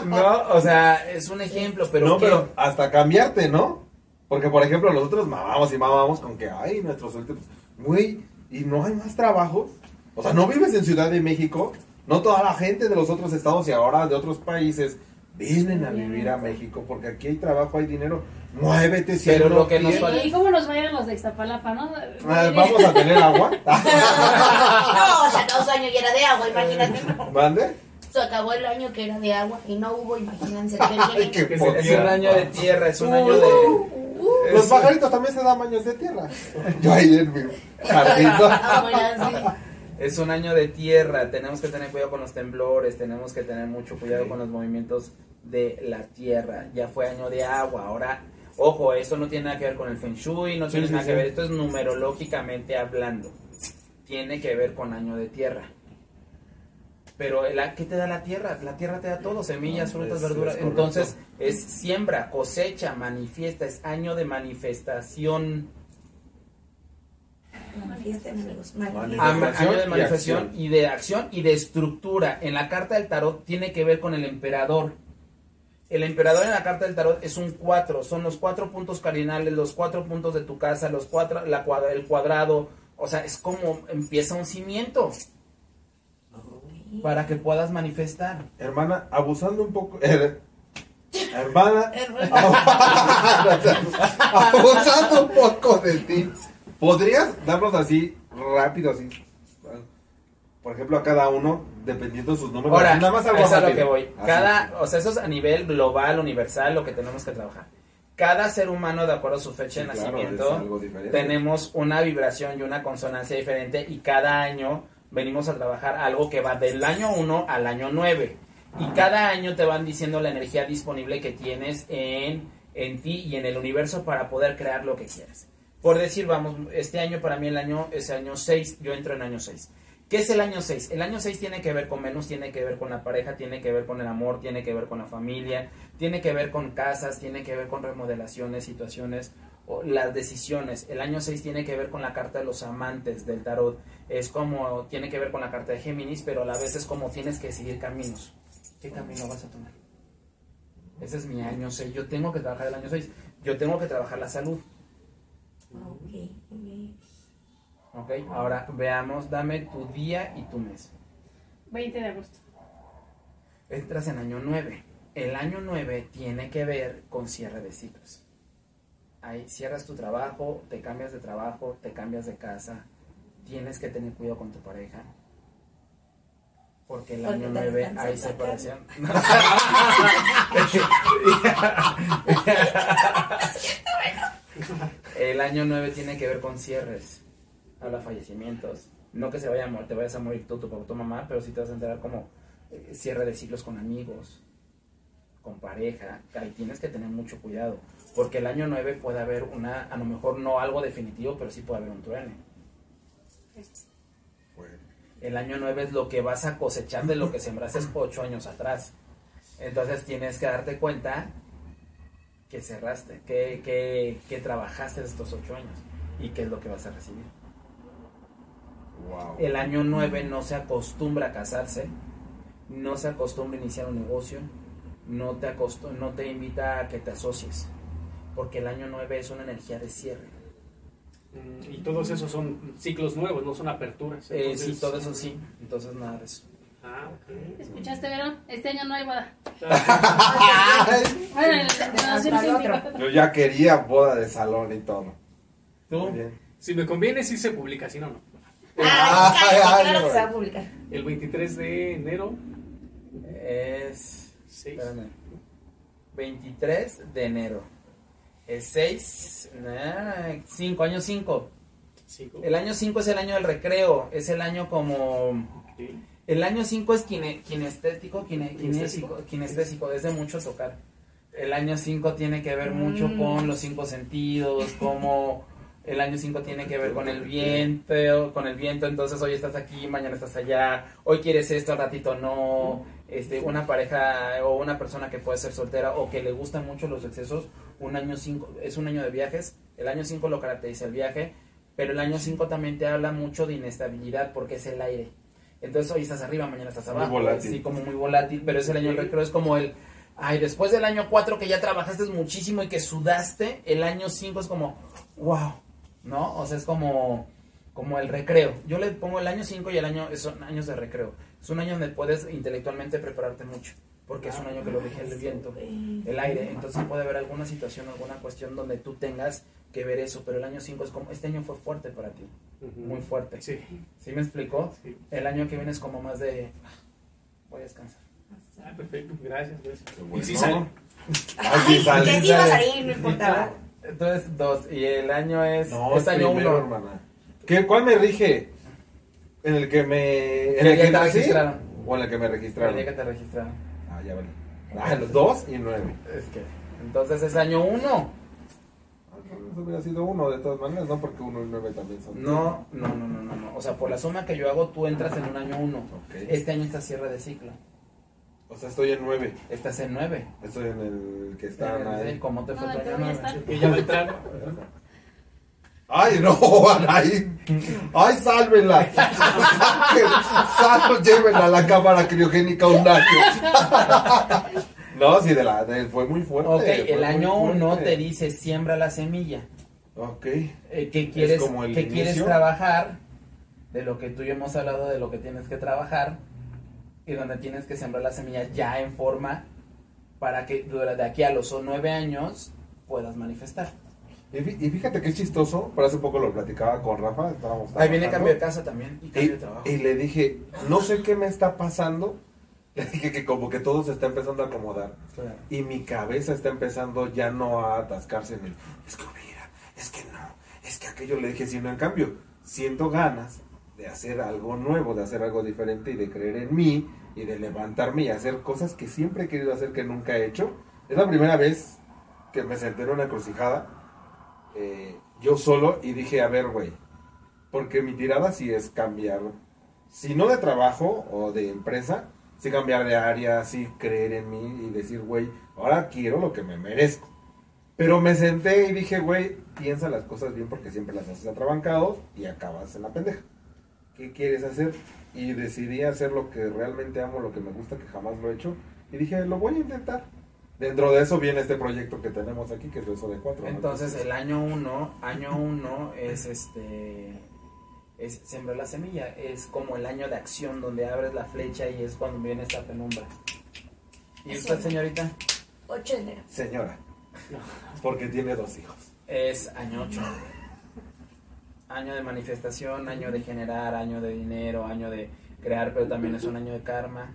no, o sea, es un ejemplo, pero no, ¿qué? pero hasta cambiarte, ¿no? Porque, por ejemplo, nosotros mamamos y mamamos con que, ay, nuestros últimos. Güey, ¿y no hay más trabajo? O sea, ¿no vives en Ciudad de México? No toda la gente de los otros estados y ahora de otros países vienen a vivir a México porque aquí hay trabajo, hay dinero. Muévete, si Pero lo que nos ¿Y cómo nos vayan los de Iztapalapa, no? Ah, Vamos a tener agua. No, se acabó su año y era de agua, imagínate. ¿Mande? Se acabó el año que era de agua y no hubo, imagínense. Es, un año de tierra, es un año de... Los es- pajaritos también se dan baños de tierra. Yo ahí en mi jardín. Es un año de tierra, tenemos que tener cuidado con los temblores, tenemos que tener mucho cuidado con los movimientos de la tierra. Ya fue año de agua, ahora, ojo, esto no tiene nada que ver con el feng shui, no tiene sí, nada sí. que ver, esto es numerológicamente hablando. Tiene que ver con año de tierra. Pero, la, ¿qué te da la tierra? La tierra te da todo, semillas, No, frutas, es- verduras. es. Entonces, es siembra, cosecha, manifiesta, es año de manifestación. Manifiesten, amigos. Manifiesten. ma- Manifestación año de y manifestación y de acción y de estructura. En la carta del tarot tiene que ver con el emperador. El emperador en la carta del tarot es un 4, son los cuatro puntos cardinales, los cuatro puntos de tu casa, los cuatro, la cuadra- el cuadrado, o sea, es como empieza un cimiento para que puedas manifestar. Hermana, abusando un poco. her- hermana, abusando un poco de ti. ¿Podrías darnos así, rápido, así? Por ejemplo, a cada uno, dependiendo de sus números. Ahora, nada más algo es a lo que voy. Así. Cada, o sea, eso es a nivel global, universal, lo que tenemos que trabajar. Cada ser humano, de acuerdo a su fecha Sí, de nacimiento, es tenemos una vibración y una consonancia diferente y cada año venimos a trabajar algo que va del año 1 al año 9. Y cada año te van diciendo la energía disponible que tienes en, en ti y en el universo para poder crear lo que quieres. Por decir, vamos, este año para mí el año es año 6, yo entro en año 6. ¿Qué es el año 6? El año 6 tiene que ver con Venus, tiene que ver con la pareja, tiene que ver con el amor, tiene que ver con la familia, tiene que ver con casas, tiene que ver con remodelaciones, situaciones, o las decisiones. El año 6 tiene que ver con la carta de los amantes del tarot. Es como, tiene que ver con la carta de Géminis, pero a la vez es como tienes que seguir caminos. ¿Qué camino vas a tomar? Ese es mi año 6. Yo tengo que trabajar el año 6. Yo tengo que trabajar la salud. Ok. Ahora veamos, dame tu día y tu mes. 20 de agosto. Entras en año 9. El año 9 tiene que ver con cierre de ciclos. Ahí cierras tu trabajo, te cambias de trabajo, te cambias de casa. Tienes que tener cuidado con tu pareja. Porque el Porque año te 9 alcanza hay separación. el año 9 tiene que ver con cierres. Habla fallecimientos. No que se vaya a morir, te vayas a morir tú, tu papá, tu mamá, pero sí te vas a enterar como eh, cierre de ciclos con amigos, con pareja. Ahí tienes que tener mucho cuidado. Porque el año 9 puede haber una, a lo mejor no algo definitivo, pero sí puede haber un truene. Bueno. El año 9 es lo que vas a cosechar de lo que sembraste 8 años atrás. Entonces tienes que darte cuenta que cerraste, que, que, que trabajaste estos 8 años y qué es lo que vas a recibir. Wow. El año 9 no se acostumbra a casarse, no se acostumbra a iniciar un negocio, no te, no te invita a que te asocies, porque el año 9 es una energía de cierre. Mm, Y todos esos son ciclos nuevos, no son aperturas. Eh, Entonces- sí, todo eso sí, entonces nada de eso. Ah, ok. ¿Escuchaste, Vero? Este año no hay boda. Bueno, síndico. Yo ya quería boda de salón y todo. ¿Tú? Si me conviene, sí se publica, si no, no. Ah, Ay, ay, claro que se va a publicar. El 23 de enero, Es... 6. Espérame. 23 de enero. Es 6... 5, año 5. El año 5 es el año del recreo, es el año como... El año 5 es kine- kinestético, kinestésico, es de mucho tocar. El año 5 tiene que ver mucho Mm. con los cinco sentidos, como el año 5 tiene que ver con el viento, con el viento, entonces hoy estás aquí, mañana estás allá, hoy quieres esto, al ratito no, este, una pareja o una persona que puede ser soltera o que le gustan mucho los excesos, un año 5 es un año de viajes, el año 5 lo caracteriza el viaje, pero el año 5 también te habla mucho de inestabilidad porque es el aire. Entonces hoy estás arriba, mañana estás Muy abajo, volátil. así como muy volátil, pero es el año del recreo, es como el, ay, después del año 4 que ya trabajaste muchísimo y que sudaste, el año 5 es como, wow, ¿no? O sea, es como, como el recreo. Yo le pongo el año 5 y el año, son años de recreo. Es un año donde puedes intelectualmente prepararte mucho, porque es un año que lo rige el viento, el aire. Entonces puede haber alguna situación, alguna cuestión donde tú tengas que ver eso, pero el año 5 es como, este año fue fuerte para ti, muy fuerte. Sí. ¿Sí me explicó? Sí. El año que viene es como más de, voy a descansar. Ah, perfecto, gracias. gracias. Bueno. Y sí sale. Así sale. Que sí iba a salir, no importaba. Entonces, dos, y el año es, No, es año primero, 1. hermana. ¿Qué, ¿Cuál me rige? ¿En el que me. ¿En El el que te registraron. ¿O en el que me El registraron? día que te registraron. Ya vale. Ah, los dos y nueve. Es que, entonces es año 1. Ah, Eso hubiera sido uno de todas maneras, ¿no? Porque uno y nueve también son. No, no, no, no, no, no. O sea, por la suma que yo hago, tú entras en un año 1. Ok. Este año estás cierre de ciclo. O sea, estoy en nueve. Estás en 9. Estoy en el que está ahí. ¿Cómo te fue No, te año voy a 9? estar. Que ya va a entrar. Ay, no, Anaí. Ay, sálvenla. Sal, llévenla a la cámara criogénica un año. No, sí, de la, de- fue muy fuerte. Ok, el año. 1 te dice siembra la semilla. Ok. Eh, ¿Qué quieres, quieres trabajar? De lo que tú y yo hemos hablado, de lo que tienes que trabajar. Y donde tienes que sembrar la semilla ya en forma para que de aquí a los nueve años puedas manifestar. Y fí- y fíjate que es chistoso, por hace poco lo platicaba con Rafa, estábamos Ahí viene cambio de casa también y y, cambio de trabajo. y le dije, no sé qué me está pasando. Le dije que como que todo se está empezando a acomodar. Claro. Y mi cabeza está empezando ya no a atascarse en el, es que hubiera, es que no, es que aquello le dije, sino en cambio, siento ganas de hacer algo nuevo, de hacer algo diferente y de creer en mí y de levantarme y hacer cosas que siempre he querido hacer que nunca he hecho. Es la primera vez que me senté en una encrucijada, eh, yo solo, y dije, a ver, güey, porque mi tirada sí es cambiar, si no de trabajo o de empresa, sí cambiar de área, sí creer en mí y decir, güey, ahora quiero lo que me merezco. Pero me senté y dije, güey, piensa las cosas bien porque siempre las haces atrabancados y acabas en la pendeja. ¿Qué quieres hacer? Y decidí hacer lo que realmente amo, lo que me gusta, que jamás lo he hecho. Y dije, lo voy a intentar. Dentro de eso viene este proyecto que tenemos aquí, que es eso de cuatro. ¿no? Entonces el año 1, año 1 es este es sembrar la semilla, es como el año de acción donde abres la flecha y es cuando viene esta penumbra. ¿Y usted, señorita? 8 de enero. Señora, porque tiene dos hijos. Es año 8. Año de manifestación, año de generar, año de dinero, año de crear, pero también es un año de karma.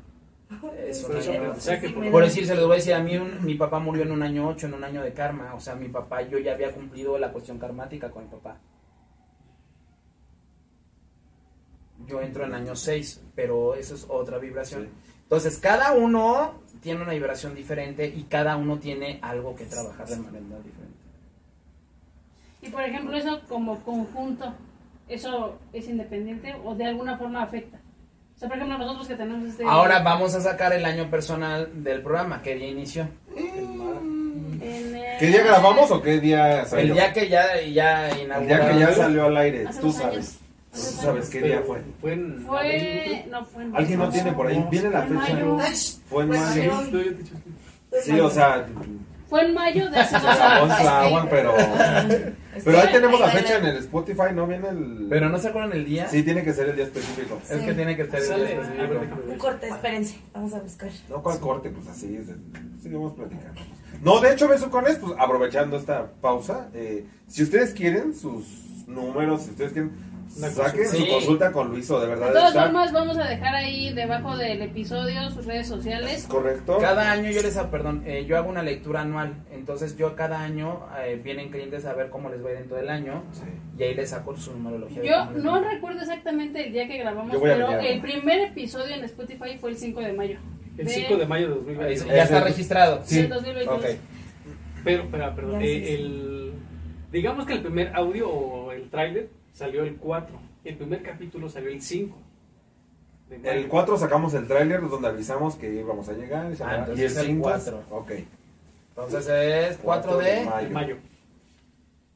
Eso, o sea que por- Por decir, se los voy a decir, a mí un- mi papá murió en un año 8, en un año de karma. O sea, mi papá, yo ya había cumplido la cuestión karmática con mi papá. Yo entro en año 6, pero eso es otra vibración. Sí. Entonces, cada uno tiene una vibración diferente y cada uno tiene algo que trabajar de manera diferente. Y por ejemplo, eso como conjunto, ¿eso es independiente o de alguna forma afecta? O sea, por ejemplo, nosotros que tenemos este... Ahora vamos a sacar el año personal del programa, que día inició. el- ¿Qué día grabamos o qué día salió? El día que ya, ya El día que ya salió al aire, tú sabes. Tú sabes qué día fue. Fue en Fue... No, fue en ¿Alguien no tiene por ahí? ¿Viene la Fue en fecha? mayo. Fue en mayo. sí. o sea, Fue en mayo de hace dos la años. voz la aguan, pero... Pero ahí tenemos la fecha en el Spotify, ¿no? Viene el... Pero no se acuerdan el día. Sí, tiene que ser el día específico. Es que tiene que ser el día específico. Un corte, espérense. Vamos a buscar. No, ¿cuál corte? Pues así, es, sigamos platicando. No, de hecho, beso con esto, pues aprovechando esta pausa, eh, si ustedes quieren sus números, si ustedes quieren, saquen consulta. su Sí. consulta con Luiso, de verdad. De todas está- formas, vamos a dejar ahí debajo del episodio sus redes sociales. ¿Correcto? Cada año yo les, ah, perdón, eh, yo hago una lectura anual. Entonces yo cada año eh, vienen clientes a ver cómo les va dentro del año Sí. y ahí les saco su numerología. Yo no recuerdo exactamente el día que grabamos, a pero a- el primer episodio en Spotify fue el 5 de mayo. El de- 5 de mayo de Ahí 2020. Ya está registrado. Sí. del 2022. Ok. Pero, pero, perdón, sí, eh, sí. el, digamos que el primer audio o el tráiler salió el 4. El primer capítulo salió el 5. de mayo. El 4 sacamos el tráiler donde avisamos que íbamos a llegar. Ah, entonces y el es el 5. cuatro. Ok. Entonces es 4 de... de mayo. Mayo.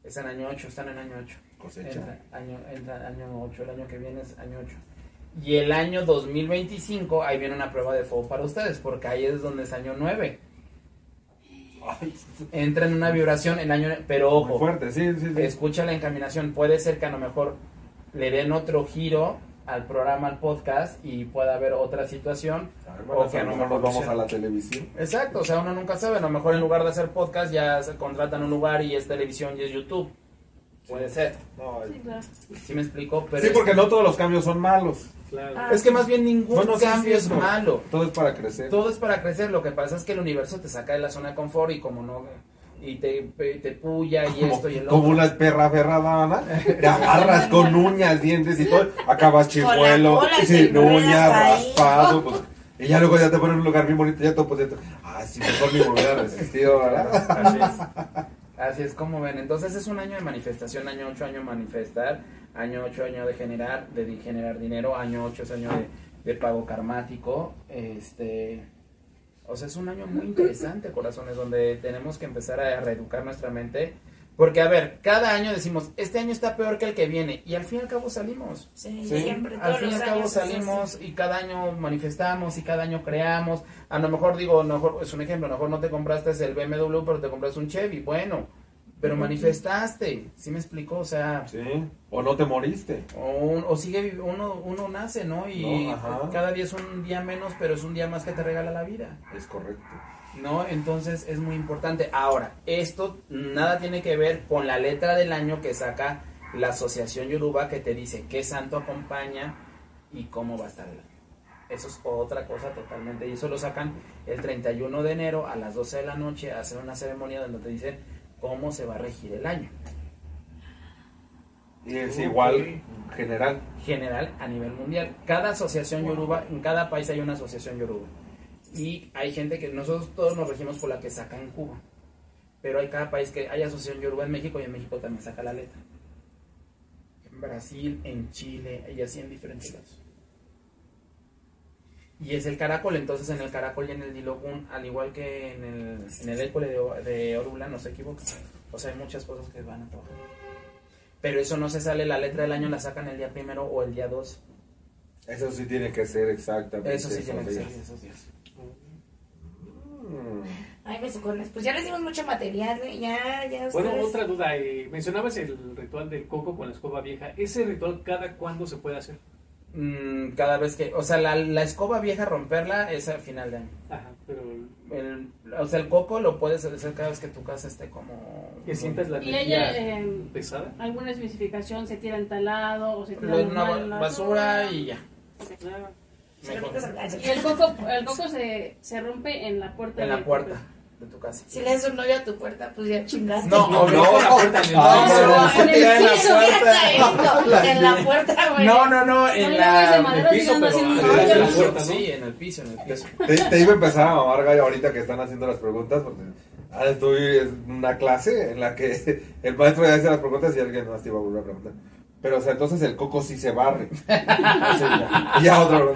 Es en año 8, están en año 8. Cosecha. Entra año, entra año 8, el año que viene es año 8. Y el año 2025, ahí viene una prueba de fuego para ustedes, porque ahí es donde es año 9. Entra en una vibración en año... Pero muy ojo, fuerte, sí, sí, sí. escucha la encaminación. Puede ser que a lo mejor le den otro giro al programa, al podcast, y pueda haber otra situación. A ver, bueno, o que a lo mejor nos vamos a la televisión. Exacto, o sea, uno nunca sabe. A lo mejor en lugar de hacer podcast ya se contratan un lugar y es televisión y es YouTube. Puede ser. No, Sí, claro. ¿Sí me explico? Pero sí, es- porque no todos los cambios son malos. Claro. Ah. Es que más bien ningún Bueno, cambio sí, es malo. Todo es para crecer. Todo es para crecer. Lo que pasa es que el universo te saca de la zona de confort y como no y te, te puya y como, esto y el como otro. una perra aferrada. Te agarras con uñas, dientes y todo. Acabas chivuelo, sin uñas, raspado. Pues, y ya luego ya te ponen en un lugar bien bonito. Ya todo pues, ya te- Ah, sí, mejor ni me hubiera resistido, ¿verdad? Así es. Así es como ven. Entonces es un año de manifestación, año 8 año manifestar, año 8 año de generar, de generar dinero, año 8 es año de, de pago karmático. Este, o sea, es un año muy interesante, corazones, donde tenemos que empezar a reeducar nuestra mente Porque, a ver, cada año decimos, este año está peor que el que viene. Y al fin y al cabo salimos. Sí, Sí. siempre. Al fin y al cabo salimos y cada año manifestamos y cada año creamos. A lo mejor digo, a lo mejor, es un ejemplo, a lo mejor no te compraste el BMW, pero te compraste un Chevy. Bueno, pero manifestaste. ¿Sí me explico? O sea, Sí. O no te moriste. o, un- o sigue, uno, uno nace, ¿no? Y No, cada día es un día menos, pero es un día más que te regala la vida. Es correcto. ¿No? Entonces es muy importante. Ahora, esto nada tiene que ver con la letra del año que saca la Asociación Yoruba que te dice qué santo acompaña y cómo va a estar el año. Eso es otra cosa totalmente. Y eso lo sacan el 31 de enero a las 12 de la noche a hacer una ceremonia donde te dicen cómo se va a regir el año. Y es igual general. General a nivel mundial. Cada asociación Yoruba, en cada país hay una asociación Yoruba. Y hay gente que nosotros todos nos regimos por la que saca en Cuba. Pero hay cada país que hay asociación Yoruba en México y en México también saca la letra. En Brasil, en Chile y así en diferentes lados. Y es el caracol, entonces en el caracol y en el dilogún, al igual que en el, en el école de, Orula, no se equivoca. O sea, hay muchas cosas que van a trabajar. Pero eso no se sale, la letra del año la sacan el día primero o el día 2. Eso sí tiene que ser exactamente. Eso sí esos tiene que ser esos días. Mm. Ay, besucones. Pues ya les dimos mucho material, ¿eh? Ya, ya Bueno, otra duda. eh, mencionabas el ritual del coco con la escoba vieja. ¿Ese ritual cada cuándo se puede hacer? Mm, cada vez que, o sea, la, la escoba vieja romperla es al final de año. Ajá, pero El, o sea, el coco lo puedes hacer cada vez que tu casa esté como... que sientas la Y ella, energía eh, pesada. alguna especificación, se tira en talado o se tira en la basura y ya. Claro. Y el coco, el coco se, se rompe en la puerta. En la puerta de tu casa. Si le das un novio a tu puerta, pues ya chingaste. No, No, no, no, la puerta en el- no, No, no, en en la puerta. caído. En la puerta, güey. No, no, no, en la... madero el piso, pero hoyo. la puerta. Sí, en el piso, en el piso. Te, iba a empezar a mamar gallo ahorita que están haciendo las preguntas porque ah, estoy en una clase en la que el maestro ya hace las preguntas y alguien más te iba a volver a preguntar. Pero, o sea, entonces el coco sí se barre. Sea, ya, ya otro.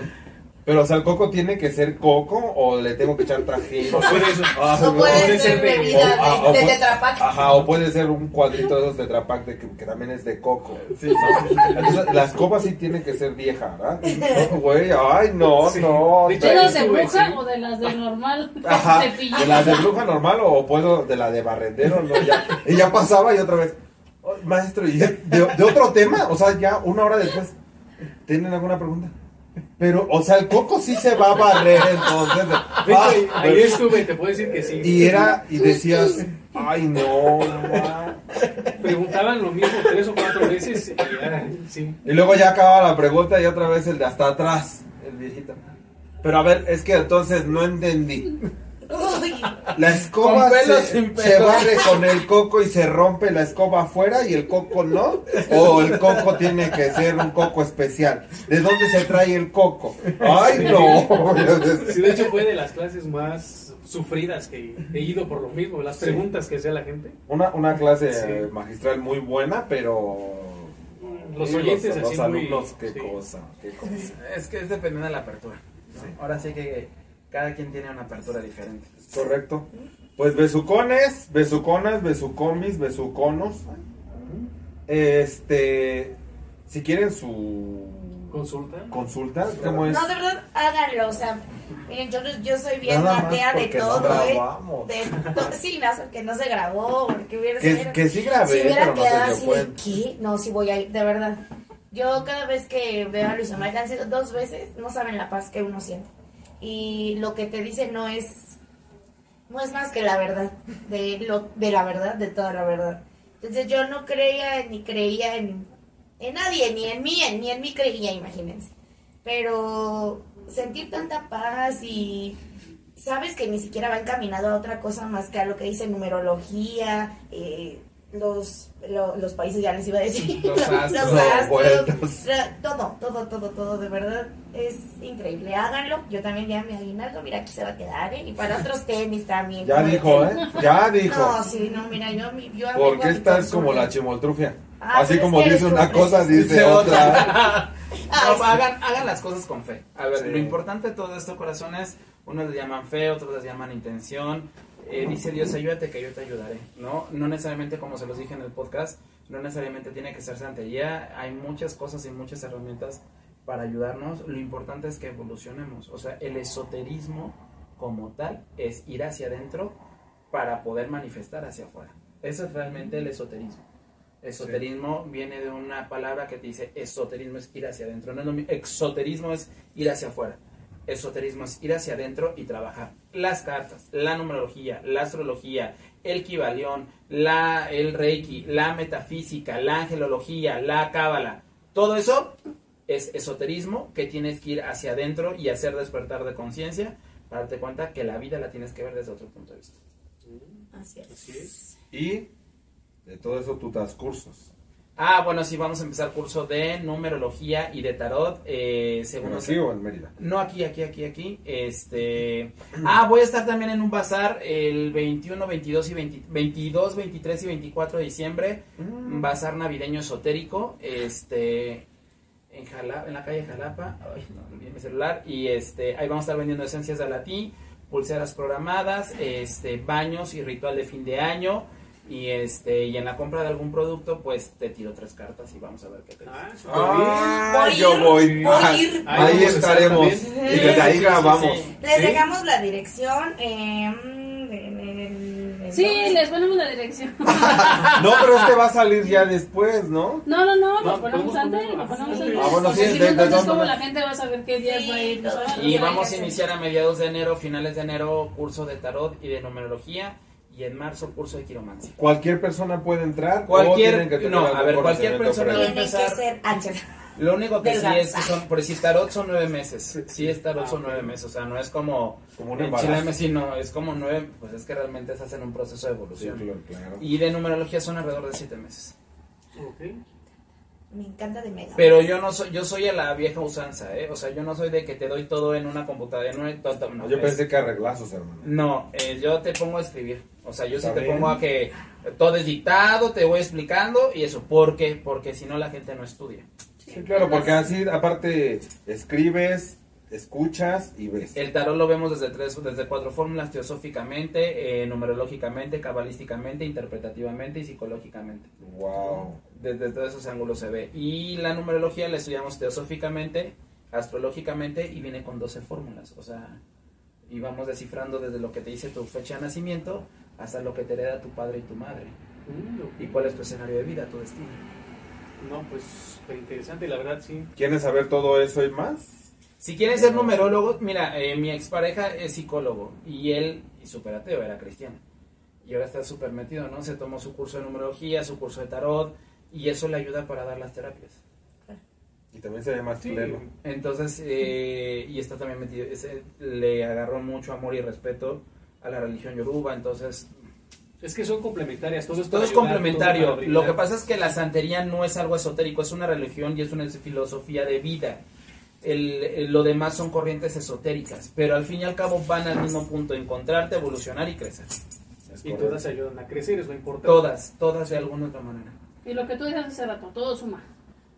Pero, o sea, el coco tiene que ser coco o le tengo que echar trajín. O puede ser- Ah, O puede puede ser ser bebida o- ah, de, de puede- Tetra Pak. Ajá, o puede ser un cuadrito de esos de Trapac de que, que también es de coco. Entonces, la escoba sí tiene que ser vieja, ¿verdad? No, güey, ay, no, Sí. no. De hecho, ¿De trae- las de bruja sí. o de las de normal? Ajá, de la de bruja normal o puedo de la de barrendero, no, ya. Y ya pasaba y otra vez, "Oh, maestro, ¿y de, de otro tema? O sea, ya una hora después, ¿tienen alguna pregunta? Pero, o sea, el coco sí se va a barrer entonces. Ah, ahí estuve, te puedo decir que sí. y era, y decías, ay, no, ma". Preguntaban lo mismo tres o cuatro veces y ya, sí. Y luego ya acababa la pregunta y otra vez el de hasta atrás, el viejito. Pero a ver, es que entonces no entendí. La escoba se, se barre con el coco y se rompe la escoba afuera y el coco no. O el coco tiene que ser un coco especial. ¿De dónde se trae el coco? Ay, no. Sí, de hecho fue de las clases más sufridas que he ido por lo mismo, las preguntas que hacía la gente. Una, una clase Sí. magistral muy buena, pero... Los oyentes los, así los muy- alumnos, qué sí. cosa, qué cosa. Es que es dependiendo de la apertura. ¿no? Ahora sí que cada quien tiene una apertura diferente. Correcto. Pues besucones, besuconas, besucomis, besuconos. Este, si quieren su Consulta. consulta, ¿cómo es? No, de verdad, háganlo. O sea, miren, yo, yo soy bien atea de porque no todo, ¿eh? De to- sí, no, que no se grabó, porque hubiera Que, sido- que sí grabé, si hubiera pero no quedado así de cuenta. ¿qué? No, sí voy a ir, de verdad. Yo cada vez que veo a Luis Omar, han sido dos veces, no saben la paz que uno siente. Y lo que te dice no es, no es más que la verdad, de, lo, de la verdad, de toda la verdad. Entonces yo no creía ni creía en, en nadie, ni en mí, ni en mí creía, imagínense. Pero sentir tanta paz y sabes que ni siquiera va encaminado a otra cosa más que a lo que dice numerología, eh, los, lo- los países, ya les iba a decir, Los astros, astros, todo, todo, todo, todo, de verdad es increíble. Háganlo, yo también ya me aguinaldo, mira, aquí se va a quedar, ¿eh? y para otros tenis también. Ya dijo. ¿eh? Ya dijo. No, sí, no, mira, yo, yo ¿Por qué estás como la chimoltrufia? Ah, Así es como dice una un- cosa, dice otra. No, hagan, hagan las cosas con fe. A ver, Sí. lo importante de todo esto, corazones, unos les llaman fe, otros les llaman intención. Eh, dice Dios, ayúdate que yo te ayudaré, ¿no? No necesariamente, como se los dije en el podcast, no necesariamente tiene que ser santería, hay muchas cosas y muchas herramientas para ayudarnos, lo importante es que evolucionemos, o sea, el esoterismo como tal es ir hacia adentro para poder manifestar hacia afuera. Eso es realmente el esoterismo. Esoterismo viene de una palabra que te dice esoterismo es ir hacia adentro. No es lo exoterismo es ir hacia afuera. Esoterismo es ir hacia adentro y trabajar. Las cartas, la numerología, la astrología, el kibalión, la, el reiki, la metafísica, la angelología, la cábala. Todo eso es esoterismo que tienes que ir hacia adentro y hacer despertar de conciencia para darte cuenta que la vida la tienes que ver desde otro punto de vista. Así es. Así es. Y de todo eso tú das cursos. Ah, bueno, sí, vamos a empezar curso de numerología y de tarot. Eh, según ¿En nos- aquí o en Mérida? No, aquí, aquí, aquí, aquí. Este. Ah, voy a estar también en un bazar el 21, 22 y 20 22, 23 y 24 de diciembre. Un bazar navideño esotérico. Este. En, Jala- en la calle Jalapa. Ay, no, mi celular. Y este. Ahí vamos a estar vendiendo esencias de latín, pulseras programadas, este, baños y ritual de fin de año. Y este, y en la compra de algún producto, pues te tiro tres cartas y vamos a ver qué te Ah, súper Ah, Voy a yo ir, voy. voy Ahí, ir. Ahí vamos a estar estaremos. también. Y desde ahí Sí, sí, grabamos. sí. Les ¿Sí? dejamos la dirección eh, en el... en Sí, les ponemos la dirección. No, pero este va a salir ya después, ¿no? No, no, no, No, lo ponemos antes, lo ponemos antes. Ah, bueno, sí, si de- entonces como la gente va a saber qué días Sí, va a ir. ¿sabes? Y vamos a iniciar a mediados de enero, finales de enero, curso de tarot y de numerología. Y en marzo, curso de quiromancia. Cualquier persona puede entrar. Cualquier- o que tener no, a ver, cualquier persona que empezar-. Lo único que sí es que son, por decir tarot son nueve meses. Sí, es tarot son nueve meses. O sea, no es como. Como un embarazo. Sí, no, es como nueve. Pues es que realmente estás en un proceso de Sí, evolución. claro, claro. Y de numerología son alrededor de siete meses. Ok. Me encanta de mega. Pero yo no soy, yo soy a la vieja usanza, ¿eh? O sea, yo no soy de que te doy todo en una computadora. No, no, no, Yo es- pensé que arreglazos, hermano. No, eh, yo te pongo a escribir. O sea, yo sí te bien. pongo a que todo es dictado, te voy explicando y eso. ¿Por qué? Porque si no la gente no estudia. Sí, claro, porque así, aparte, escribes, escuchas y ves. El tarot lo vemos desde tres, desde cuatro fórmulas, teosóficamente, eh, numerológicamente, cabalísticamente, interpretativamente y psicológicamente. Wow. Desde todos esos ángulos se ve. Y la numerología la estudiamos teosóficamente, astrológicamente y viene con 12 fórmulas. O sea, y vamos descifrando desde lo que te dice tu fecha de nacimiento hasta lo que te hereda tu padre y tu madre. ¿Y cuál es tu escenario de vida, tu destino? No, pues interesante, la verdad, sí. ¿Quieres saber todo eso y más? Si quieren ser numerólogos, mira, eh, mi expareja es psicólogo y él, y súper ateo, era cristiano. Y ahora está súper metido, ¿no? Se tomó su curso de numerología, su curso de tarot y eso le ayuda para dar las terapias. Y también se llama Sí. Entonces, eh, y está también metido, ese- le agarró mucho amor y respeto a la religión yoruba, entonces Es que son complementarias, todo es, todo es ayudar, complementario. todo Lo que pasa es que la santería no es algo esotérico, es una religión y es una filosofía de vida. El, el- lo demás son corrientes esotéricas, pero al fin y al cabo van al mismo punto, encontrarte, evolucionar y crecer. Y todas ayudan a crecer, es lo importante. Todas, todas de alguna otra manera. Y lo que tú dices hace rato, todo suma.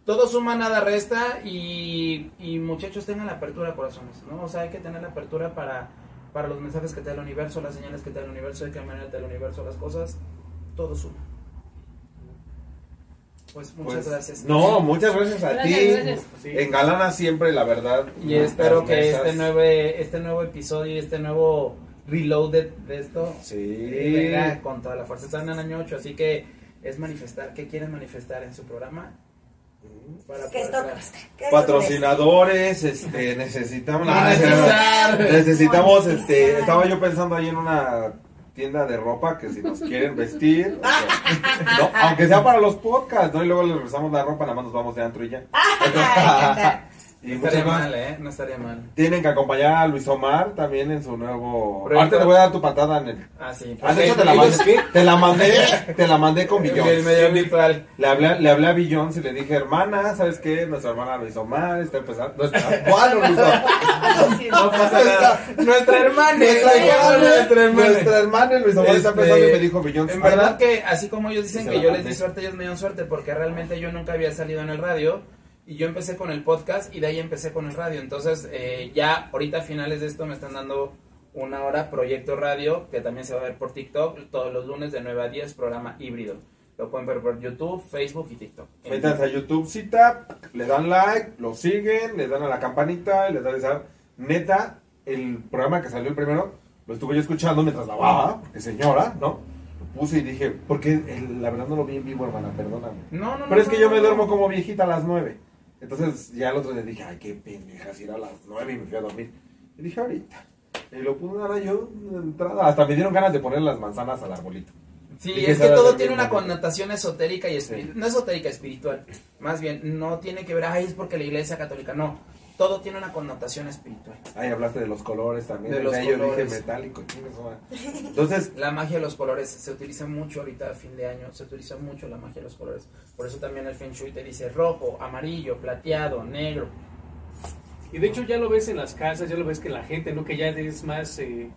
Todo suma, nada resta y, y muchachos tengan la apertura, corazones, ¿no? O sea, hay que tener la apertura para, para los mensajes que te da el universo, las señales que te da el universo, de qué manera te da el universo, las cosas, todo suma. Pues muchas Pues, gracias. No, muchas gracias a Gracias, ti. gracias. Sí. Engalana siempre, la verdad. Y espero que mesas. este nuevo, este nuevo episodio y este nuevo reloaded de esto Sí. eh, venga con toda la fuerza. Están en año 8, así que es manifestar. ¿Qué quieren manifestar en su programa? Para que esto Patrocinadores, este, necesitamos. Necesitamos, este, estaba yo pensando ahí en una tienda de ropa que si nos quieren vestir, aunque sea para los podcasts, ¿no? Y luego les regresamos la ropa, nada más nos vamos de antro y ya. y No estaría mal, ¿eh? No estaría mal. Tienen que acompañar a Luis Omar también en su nuevo. Proyecto. Ahorita te voy a dar tu patada en el. Ah, sí. Ah, de hecho te la mandé, te la mandé, te la mandé con Billions. Le hablé, le hablé a Billions y le dije, hermana, ¿sabes qué? Nuestra hermana Luis Omar está empezando. No está. Bueno, Luis Omar. No pasa nada. Nuestra hermana. Nuestra hermana, Nuestra hermana. nuestra hermana Luis Omar está Este, empezando y me dijo Billions. En verdad que así como ellos dicen que yo les di suerte, ellos me dieron suerte porque realmente yo nunca había salido en el radio y yo empecé con el podcast y de ahí empecé con el radio. Entonces eh, ya ahorita a finales de esto me están dando una hora Proyecto Radio, que también se va a ver por TikTok, todos los lunes de 9 a 10, programa híbrido. Lo pueden ver por YouTube, Facebook y TikTok. Métanse a YouTube, cita, le dan like, lo siguen, le dan a la campanita y les dan esa. Neta, el programa que salió el primero, lo estuve yo escuchando mientras lavaba, porque señora, ¿no? Lo puse y dije, porque el- la verdad no lo vi en vivo, hermana, perdóname. No, no, no. Pero es que no, yo me duermo como viejita a las nueve. Entonces ya el otro día dije, ay, qué pendeja, si era a las nueve y me fui a dormir. Y dije, ahorita. Y lo puse ahora yo, de entrada. Hasta me dieron ganas de poner las manzanas al arbolito. Sí, Dije, es que "Sabe todo tiene una bonito". connotación esotérica y espiritual. No esotérica, espiritual. Más bien, no tiene que ver, ay, es porque la iglesia católica. No, todo tiene una connotación espiritual. Ahí hablaste de los colores también. De o los sea, Yo colores. dije metálico. Entonces, La magia de los colores se utiliza mucho ahorita a fin de año, se utiliza mucho la magia de los colores. Por eso también el Feng Shui te dice rojo, amarillo, plateado, negro. Y de hecho ya lo ves en las casas, ya lo ves que la gente, ¿no? Que ya es más, eh,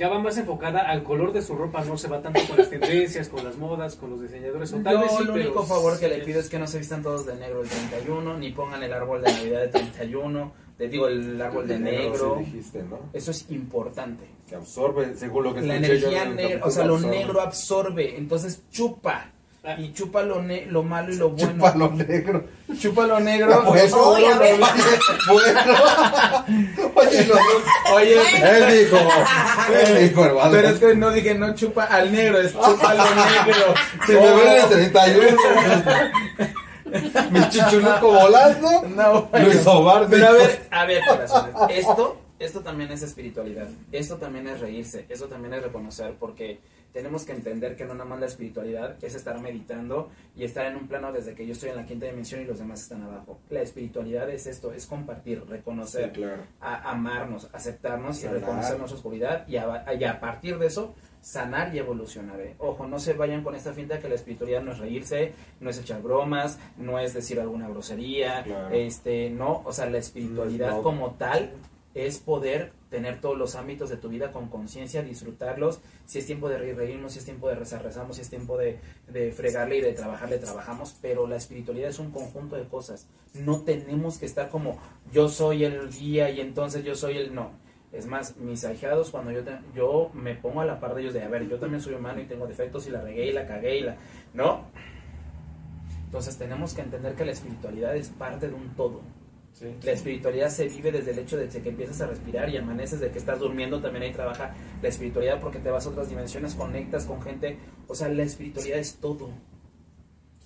ya va más enfocada al color de su ropa, no se va tanto con las tendencias, con las modas, con los diseñadores. O tal Yo vez sí, el pero único favor que le pido es que no se vistan todos de negro el 31, ni pongan el árbol de Navidad de 31, te digo el árbol de negro. sí dijiste, ¿no? Eso es importante. Que absorbe, según lo que La energía negra, o sea, lo absorbe. negro absorbe, entonces chupa. Y chupa lo, ne- lo malo y lo bueno. Chupa lo negro. Chupa lo negro. Pues, Eso Oye, lo bueno. Oye, los dos. Oye, Él dijo, él dijo, hermano. pero es que no dije no chupa al negro, es chupa lo negro. Si me ven el 31, mi chichuluco volando, No, Luis Obar Pero a ver, a ver, corazones, esto, esto también es espiritualidad, esto también es reírse, esto también es reconocer, porque tenemos que entender que no nada más la espiritualidad es estar meditando y estar en un plano desde que yo estoy en la quinta dimensión y los demás están abajo. La espiritualidad es esto, es compartir, reconocer, Sí, claro. a- amarnos, aceptarnos y Sanar. reconocer nuestra oscuridad y a, y a partir de eso sanar y evolucionar. ¿eh? Ojo, no se vayan con esta finta que la espiritualidad no es reírse, no es echar bromas, no es decir alguna grosería, Claro. este, no, o sea, la espiritualidad No. como tal es poder tener todos los ámbitos de tu vida con conciencia, disfrutarlos. Si es tiempo de reír, reírnos, si es tiempo de rezar, rezamos, si es tiempo de, de fregarle y de trabajarle, trabajamos. Pero la espiritualidad es un conjunto de cosas. No tenemos que estar como yo soy el guía y entonces yo soy el no. Es más, mis ahijados, cuando yo, yo me pongo a la par de ellos de, a ver, yo también soy humano y tengo defectos y la regué y la cagué y la... ¿No? Entonces tenemos que entender que la espiritualidad es parte de un todo. Sí. La espiritualidad se vive desde el hecho de que empiezas a respirar y amaneces, de que estás durmiendo, también ahí trabaja la espiritualidad porque te vas a otras dimensiones, conectas con gente. O sea, la espiritualidad es todo.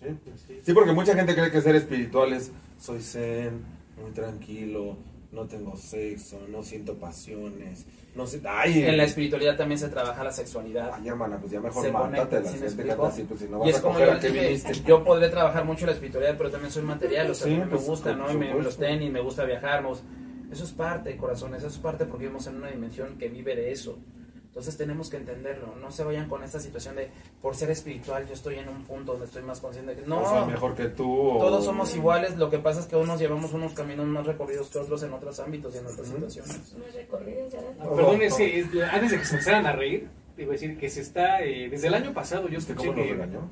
Sí. Sí, porque mucha gente cree que ser espiritual es soy zen, muy tranquilo, no tengo sexo, no siento pasiones, no sé, ay, En la espiritualidad también se trabaja la sexualidad. ay hermana, pues ya mejor pues si no Y es a como yo a les qué dije, viniste. yo podré trabajar mucho la espiritualidad, pero también soy material, o sea, Sí, a mí me pues, gusta, ¿no? Y me, los tenis, me gusta viajar, me gusta- Eso es parte, corazones, eso es parte porque vivimos en una dimensión que vive de eso. Entonces tenemos que entenderlo, no se vayan con esta situación de, por ser espiritual, yo estoy en un punto donde estoy más consciente no, o sea, mejor que tú. o- todos somos iguales, lo que pasa es que unos llevamos unos caminos más recorridos que otros en otros ámbitos y en otras situaciones. No recorrido, ya. Ah, Perdón, es que es- antes de que se empezaran a reír, iba a decir que se está, eh, desde el año pasado yo ¿Viste escuché cómo que, regañó?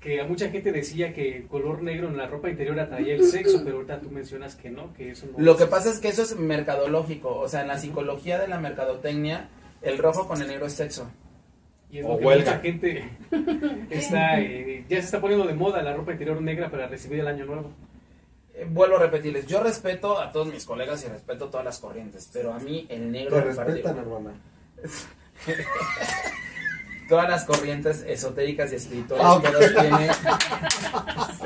que a mucha gente decía que el color negro en la ropa interior atraía el sexo, pero ahorita tú mencionas que no, que eso no Lo es- que pasa es que eso es mercadológico, o sea, en la psicología de la mercadotecnia, el rojo con el negro es sexo. Y es O lo que huelga. mucha gente está, eh, ya se está poniendo de moda la ropa interior negra para recibir el año nuevo. Eh, vuelvo a repetirles, yo respeto a todos mis colegas y respeto todas las corrientes, pero a mí el negro Te me parece- respetan, hermana. todas las corrientes esotéricas y espirituales Ah, ok. todas tienen,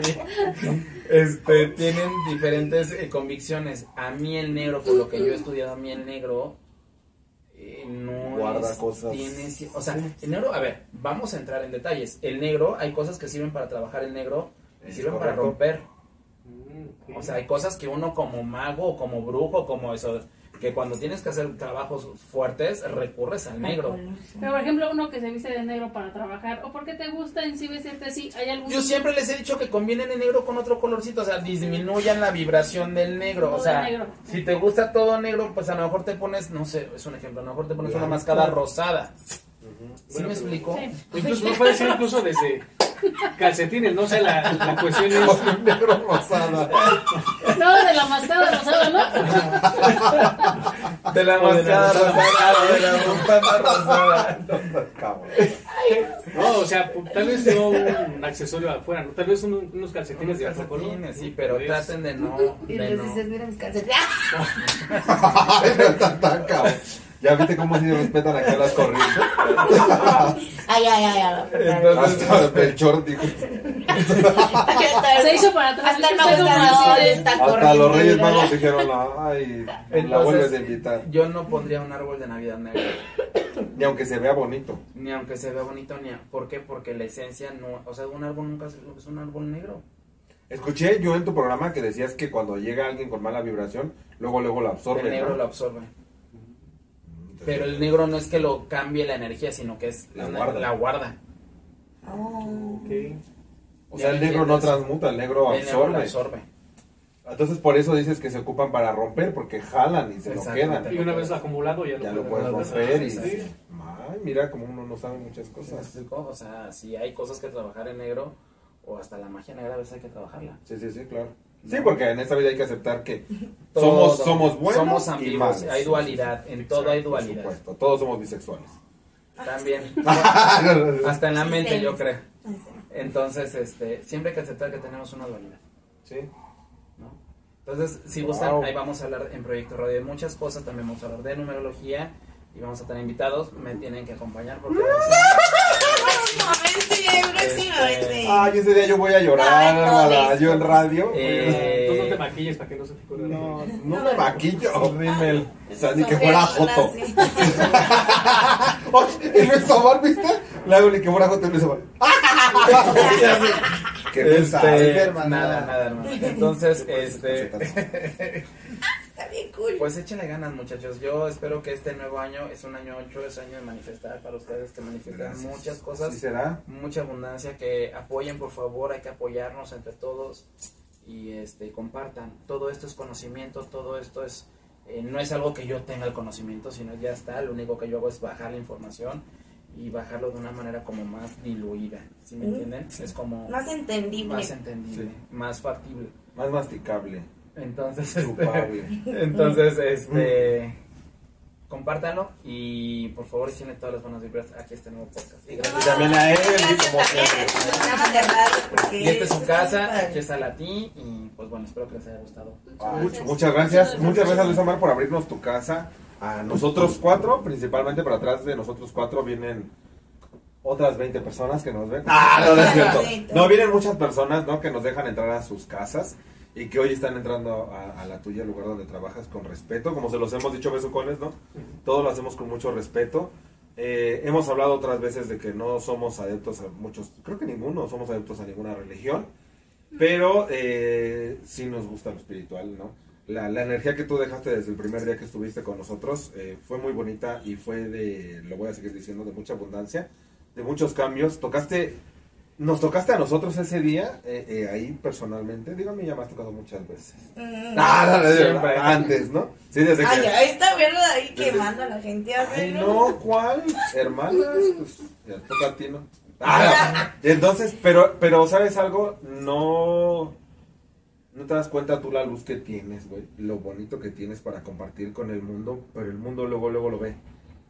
sí, este, tienen diferentes eh, convicciones. A mí el negro, por lo que yo he estudiado, a mí el negro eh, no Guarda es- cosas. tiene o sea, el negro, a ver, vamos a entrar en detalles. El negro, hay cosas que sirven para trabajar el negro y Es sirven para romper. Mm. O sea, hay cosas que uno como mago o como brujo, como eso, que cuando tienes que hacer trabajos fuertes, recurres al negro. Pero por ejemplo, uno que se viste de negro para trabajar, o porque te gusta en sí vestirte así, hay algún Yo siempre les he dicho que combinen el negro con otro colorcito, o sea, disminuyan la vibración del negro. O sea, negro. si te gusta todo negro, pues a lo mejor te pones, no sé, es un ejemplo, a lo mejor te pones una máscara rosada. ¿Sí Bueno, me explico? Sí. Incluso no puede ser incluso desde calcetines, no sé, la, la cuestión es... negro rosada. No, de la mascada rosada, ¿no? De la máscara rosada. de la bufanda rosada. No, o sea, pu- tal vez no un accesorio afuera, ¿no? Tal vez un- unos calcetines de color. Calcetines, sí, pero Pues, traten de no. Y de les no. dices, mira mis calcetines. ¡Ah! Tan, tan cabrón. Ya viste cómo sí respetan acá las corrientes. Ay, ay, ay, ay. Entonces- Hasta el short dijo. Se hizo para atrás. Hasta no, no, está Hasta los Reyes. Magos dijeron, ay, la vuelves a invitar. Yo no pondría un árbol de Navidad negro. Ni aunque se vea bonito. Ni aunque se vea bonito, ni. a- ¿Por qué? Porque la esencia no. O sea, un árbol nunca es es un árbol negro. Escuché yo en tu programa que decías que cuando llega alguien con mala vibración, luego luego la absorbe. el negro ¿no? lo absorbe. Pero el negro no es que lo cambie la energía, sino que es La una- guarda. La guarda. Oh. Ok. O sea, el negro no transmuta, el negro El negro lo absorbe. Entonces por eso dices que se ocupan para romper, porque jalan y se lo quedan. Y una vez acumulado ya, Ya lo puedes romper y... Sí. Ay, mira como uno no sabe muchas ¿Sí me cosas. O sea, si hay cosas que trabajar en negro, o hasta la magia negra a veces hay que trabajarla. Sí, sí, sí, claro. Sí, porque en esta vida hay que aceptar que Todo- somos, somos buenos somos y ambiguos, malos. hay dualidad, en todo hay Por dualidad. supuesto, todos somos bisexuales. También. Hasta en la mente, yo creo. Entonces, este, siempre hay que aceptar que tenemos una dualidad. Sí. ¿no? Entonces, si gustan, Wow. ahí vamos a hablar en Proyecto Radio de muchas cosas, también vamos a hablar de numerología y vamos a tener invitados, me tienen que acompañar porque Próximamente, próximamente. Ay, ese día yo voy a llorar, yo en radio. Eh, Tú no te maquilles para que no se te ocurra. No, no me maquillo. Rímel. O sea, ni que fuera Joto. Oye, y Luis Omar, ¿viste? Le hago ni que fuera Joto y Luis Omar. Qué Este, hermana. nada, nada, hermano. Entonces, este, Está bien cool. pues échenle ganas, muchachos. Yo espero que este nuevo año es un año 8, es año de manifestar para ustedes, que manifiesten Gracias. muchas cosas. ¿Sí será? mucha abundancia, que apoyen por favor, hay que apoyarnos entre todos y este compartan. Todo esto es conocimiento, todo esto es eh, no es algo que yo tenga el conocimiento, sino ya está, lo único que yo hago es bajar la información y bajarlo de una manera como más diluida, ¿sí me Mm. entienden? Es como Más entendible. más entendible, Sí. más factible. Más masticable. Entonces, este, entonces, este, compártanlo y por favor, échenle todas las buenas vibras aquí este nuevo podcast. Y gracias. También a él, Gracias como siempre. Y esta es su casa, aquí está la ti y pues bueno, espero que les haya gustado. Ah, Muchas gracias. Muchas gracias, Luis Omar, por abrirnos tu casa. A nosotros cuatro, principalmente para atrás de nosotros cuatro, vienen otras 20 personas que nos ven. Ah, no, no es cierto. No, vienen muchas personas, ¿no? Que nos dejan entrar a sus casas y que hoy están entrando a, a la tuya, el lugar donde trabajas, con respeto. Como se los hemos dicho, besucones, ¿no? Todo lo hacemos con mucho respeto. Eh, hemos hablado otras veces de que no somos adeptos a muchos, creo que ninguno somos adeptos a ninguna religión, pero eh, sí nos gusta lo espiritual, ¿no? La, la energía que tú dejaste desde el primer día que estuviste con nosotros eh, fue muy bonita y fue de, lo voy a seguir diciendo, de mucha abundancia, de muchos cambios. Tocaste, nos tocaste a nosotros ese día, eh, eh, ahí personalmente, dígame, ya me has tocado muchas veces. Mm. Ah, Siempre. antes, ¿no? Sí, desde que... Ay, ahí está verdad ahí Desde- quemando a la gente. Ay, hazlo. no, ¿cuál? Hermanas, pues, ya toca a ti, ¿no? Ah, entonces, pero, pero, ¿sabes algo? No, no te das cuenta tú la luz que tienes, güey, lo bonito que tienes para compartir con el mundo, pero el mundo luego, luego lo ve.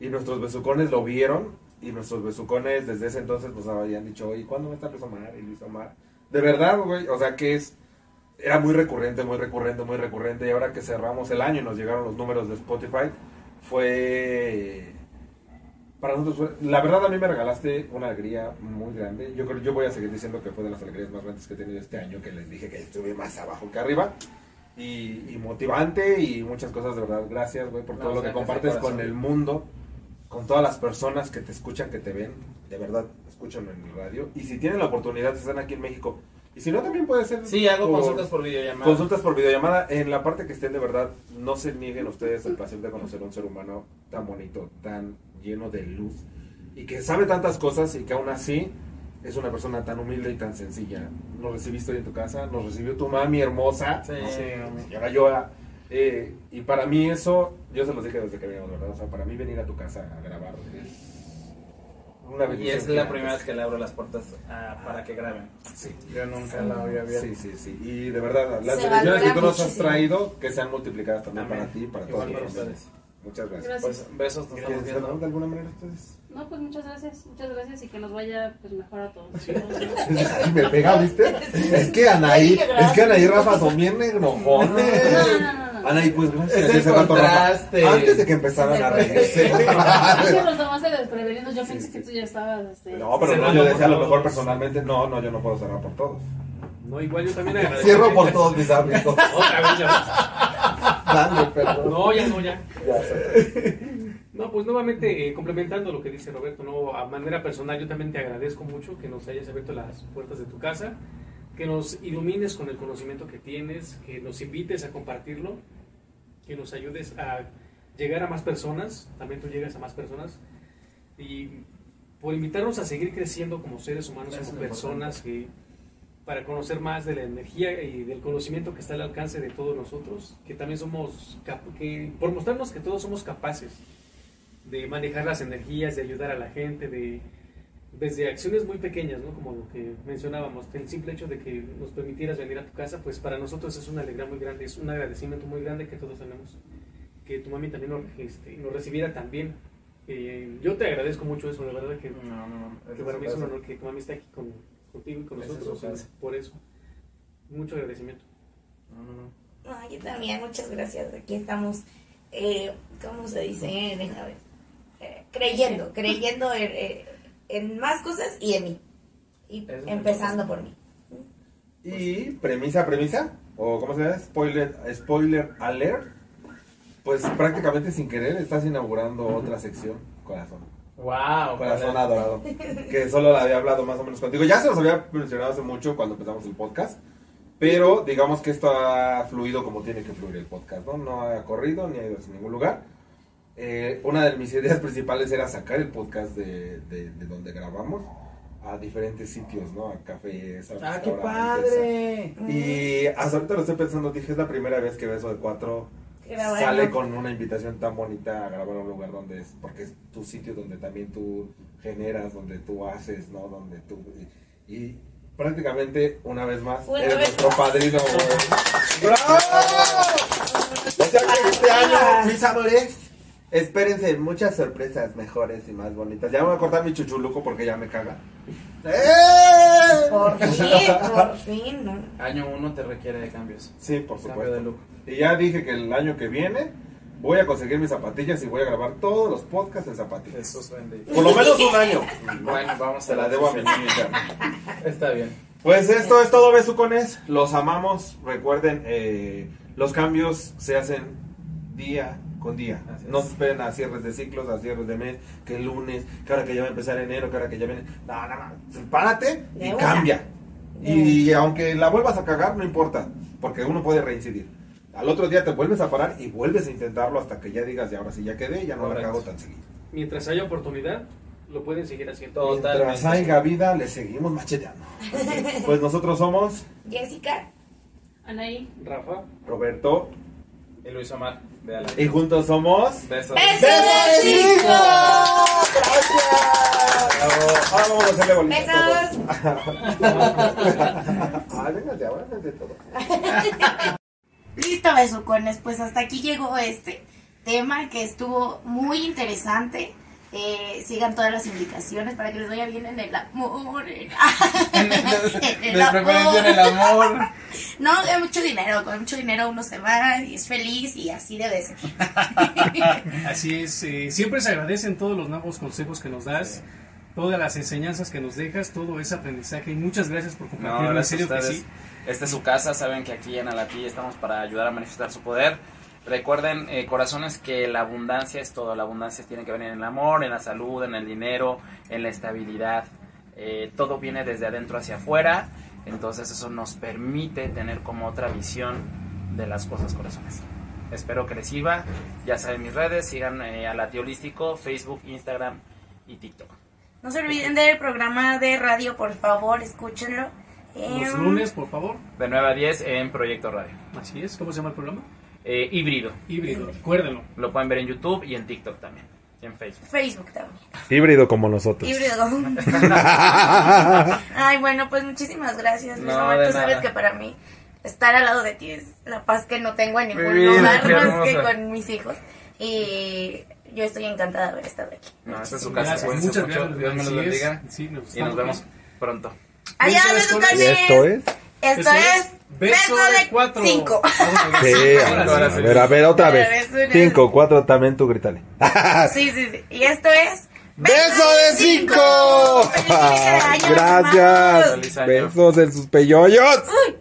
Y nuestros besucones lo vieron, y nuestros besucones desde ese entonces nos habían dicho, oye, ¿cuándo va a estar Luis Omar y Luis Omar? De verdad, güey, o sea que es, era muy recurrente, muy recurrente, muy recurrente, y ahora que cerramos el año y nos llegaron los números de Spotify, fue para nosotros fue- la verdad a mí me regalaste una alegría muy grande. Yo creo yo voy a seguir diciendo que fue de las alegrías más grandes que he tenido este año que les dije que estuve más abajo que arriba y, y motivante y muchas cosas de verdad gracias güey por No, todo lo sea, que compartes con el mundo con todas las personas que te escuchan que te ven de verdad escúchanlo en el radio y si tienen la oportunidad están aquí en México y si no también puede ser Sí, hago por- consultas por videollamada. Consultas por videollamada. En la parte que estén de verdad, no se nieguen ustedes el placer de conocer a un ser humano tan bonito, tan lleno de luz y que sabe tantas cosas y que aún así es una persona tan humilde y tan sencilla. Nos recibiste hoy en tu casa, nos recibió tu mami hermosa. Sí. ¿no? Señora Yoa. Eh, y para mí eso, yo se los dije desde que veníamos, ¿verdad? O sea, para mí venir a tu casa a grabar es una Y bendición. es la primera vez que le abro las puertas ah, para que graben. Sí. Yo nunca la había abierto. Sí, sí, sí. Y de verdad, las Se bendiciones que tú nos has traído, que sean multiplicadas también Amén. para ti y para Igual todos para los ustedes. Muchas gracias. Gracias. Pues besos, nos estamos ¿Quieren viendo. de alguna manera ustedes? No, pues muchas gracias, muchas gracias y que nos vaya pues mejor a todos. Me pega, ¿viste? Es que Anaí, es que Anaí y Rafa son bien enojones. No, no, no, no. Anaí, pues gracias. Es el contraste. Antes de que empezaran a reírse. Es que nos tomaste desprevenidos, yo pensé que tú ya estabas, este... No, pero no, yo decía a lo mejor personalmente, no, no, yo no puedo cerrar por todos. No, igual yo también agradezco. Cierro por todos mis ámbitos. Otra vez ya. Dale, perdón. No, ya no, ya. Ya sé. No, pues nuevamente, eh, complementando lo que dice Roberto, no, a manera personal yo también te agradezco mucho que nos hayas abierto las puertas de tu casa, que nos ilumines con el conocimiento que tienes, que nos invites a compartirlo, que nos ayudes a llegar a más personas, también tú llegas a más personas, y por invitarnos a seguir creciendo como seres humanos, Eso como personas, que para conocer más de la energía y del conocimiento que está al alcance de todos nosotros, que también somos, que por mostrarnos que todos somos capaces de manejar las energías, de ayudar a la gente, de desde acciones muy pequeñas, ¿no? Como lo que mencionábamos, el simple hecho de que nos permitieras venir a tu casa, pues para nosotros es una alegría muy grande, es un agradecimiento muy grande que todos tenemos, que tu mami también nos, este, nos recibiera también. Eh, yo te agradezco mucho eso, de verdad que, No, no, no. que para mí es un honor que tu mami esté aquí con, contigo y con es nosotros, casa. por eso. Mucho agradecimiento. No, no, no. No, yo también, muchas gracias. Aquí estamos, eh, ¿cómo se dice? Déjame ver. Eh, creyendo, creyendo en, eh, en más cosas y en mí. Y Eso empezando por mí. Y premisa, premisa, o ¿cómo se llama? Spoiler, spoiler alert. Pues prácticamente sin querer estás inaugurando otra sección, corazón. Wow, Corazón adorado. Que solo la había hablado más o menos contigo. Ya se los había mencionado hace mucho cuando empezamos el podcast. Pero digamos que esto ha fluido como tiene que fluir el podcast, ¿no? No ha corrido ni ha ido hacia ningún lugar. Eh, una de mis ideas principales era sacar el podcast de, de- de donde grabamos a diferentes sitios, ¿no? A cafés, a Ah, qué padre. y hasta ahorita lo estoy pensando, dije, es la primera vez que Beso de Cuatro sale con una invitación tan bonita a grabar a un lugar donde es, porque es tu sitio donde también tú generas, donde tú haces, ¿no? Donde tú... Y, y prácticamente, una vez más, eres nuestro padrino. güey. ¡Bravo! O sea que este año, mis amores, espérense muchas sorpresas mejores y más bonitas. Ya me voy a cortar mi chuchuluco porque ya me caga. ¡Eh! Por fin, por fin, ¿no? Año uno te requiere de cambios. Sí, por Cambio supuesto. de look. Y ya dije que el año que viene voy a conseguir mis zapatillas y voy a grabar todos los podcasts en zapatillas. Jesús bendito. Por lo menos un año. Bueno, vamos Se la debo a mi interno. Está bien. Pues esto es todo, besucones. Los amamos. Recuerden, eh, los cambios se hacen día con día. Así. No se esperen a cierres de ciclos, a cierres de mes, que el lunes, que ahora que ya va a empezar enero, que ahora que ya viene. No, no, no. Párate De y una. cambia. Y aunque la vuelvas a cagar, no importa, porque uno puede reincidir. Al otro día te vuelves a parar y vuelves a intentarlo hasta que ya digas, ya ahora sí ya quedé, ya no la Correcto. cago tan seguido. Mientras haya oportunidad, lo pueden seguir haciendo. Totalmente. Mientras haya vida, le seguimos macheteando. Pues nosotros somos Jessica, Anaí, Rafa. Roberto Y Luis Omar. Y juntos somos... Besos. ¡Besos de cinco! ¡Gracias! Ahora vamos a hacerle bolitas Besos. todos. Ay, véngase, ahora véngase todos. Listo, besucones. Pues hasta aquí llegó este tema que estuvo muy interesante. Eh, sigan todas las indicaciones para que les vaya bien en el amor. En, en el en amor. No, hay mucho dinero. Con mucho dinero uno se va y es feliz y así debe ser. Así es, eh, siempre se agradecen todos los nuevos consejos que nos das, todas las enseñanzas que nos dejas, todo ese aprendizaje y muchas gracias por No, compartirlo, en gracias a serio que sí. Esta es su casa, saben que aquí en Alatí estamos para ayudar a manifestar su poder. Recuerden, eh, corazones, que la abundancia es todo. La abundancia tiene que venir en el amor, en la salud, en el dinero, en la estabilidad. Eh, todo viene desde adentro hacia afuera. Entonces eso nos permite tener como otra visión de las cosas, corazones. Espero que les sirva. Ya saben mis redes, sigan eh, a Lati Holístico, Facebook, Instagram y TikTok. No se olviden del programa de radio, por favor, escúchenlo. Los Em, lunes, por favor. De 9 a 10 en Proyecto Radio. Así es, ¿cómo se llama el programa? Eh, híbrido. Híbrido, recuérdenlo. Lo pueden ver en YouTube y en TikTok también. Y en Facebook. Facebook también. Híbrido como nosotros. Híbrido. Ay, bueno, pues muchísimas gracias. No, de Tú sabes que para mí estar al lado de ti es la paz que no tengo en ningún lugar más que con mis hijos. Y yo estoy encantada de haber estado aquí. No, esta es su casa. Gracias, muchas mucho. gracias. Dios me los bendiga. Sí, nos Y nos vemos pronto. Adiós, besucones. ¿Y esto es? Esto es Beso de cuatro. cinco. Sí, Ahora a sí. ver, a ver, otra A ver, vez. es una- Cinco, cuatro, también tú grítale. Sí, sí, sí. Y esto es. ¡Beso de cinco! ¡Feliz inicio de año, Gracias. Besos en sus peyoyos. Uy.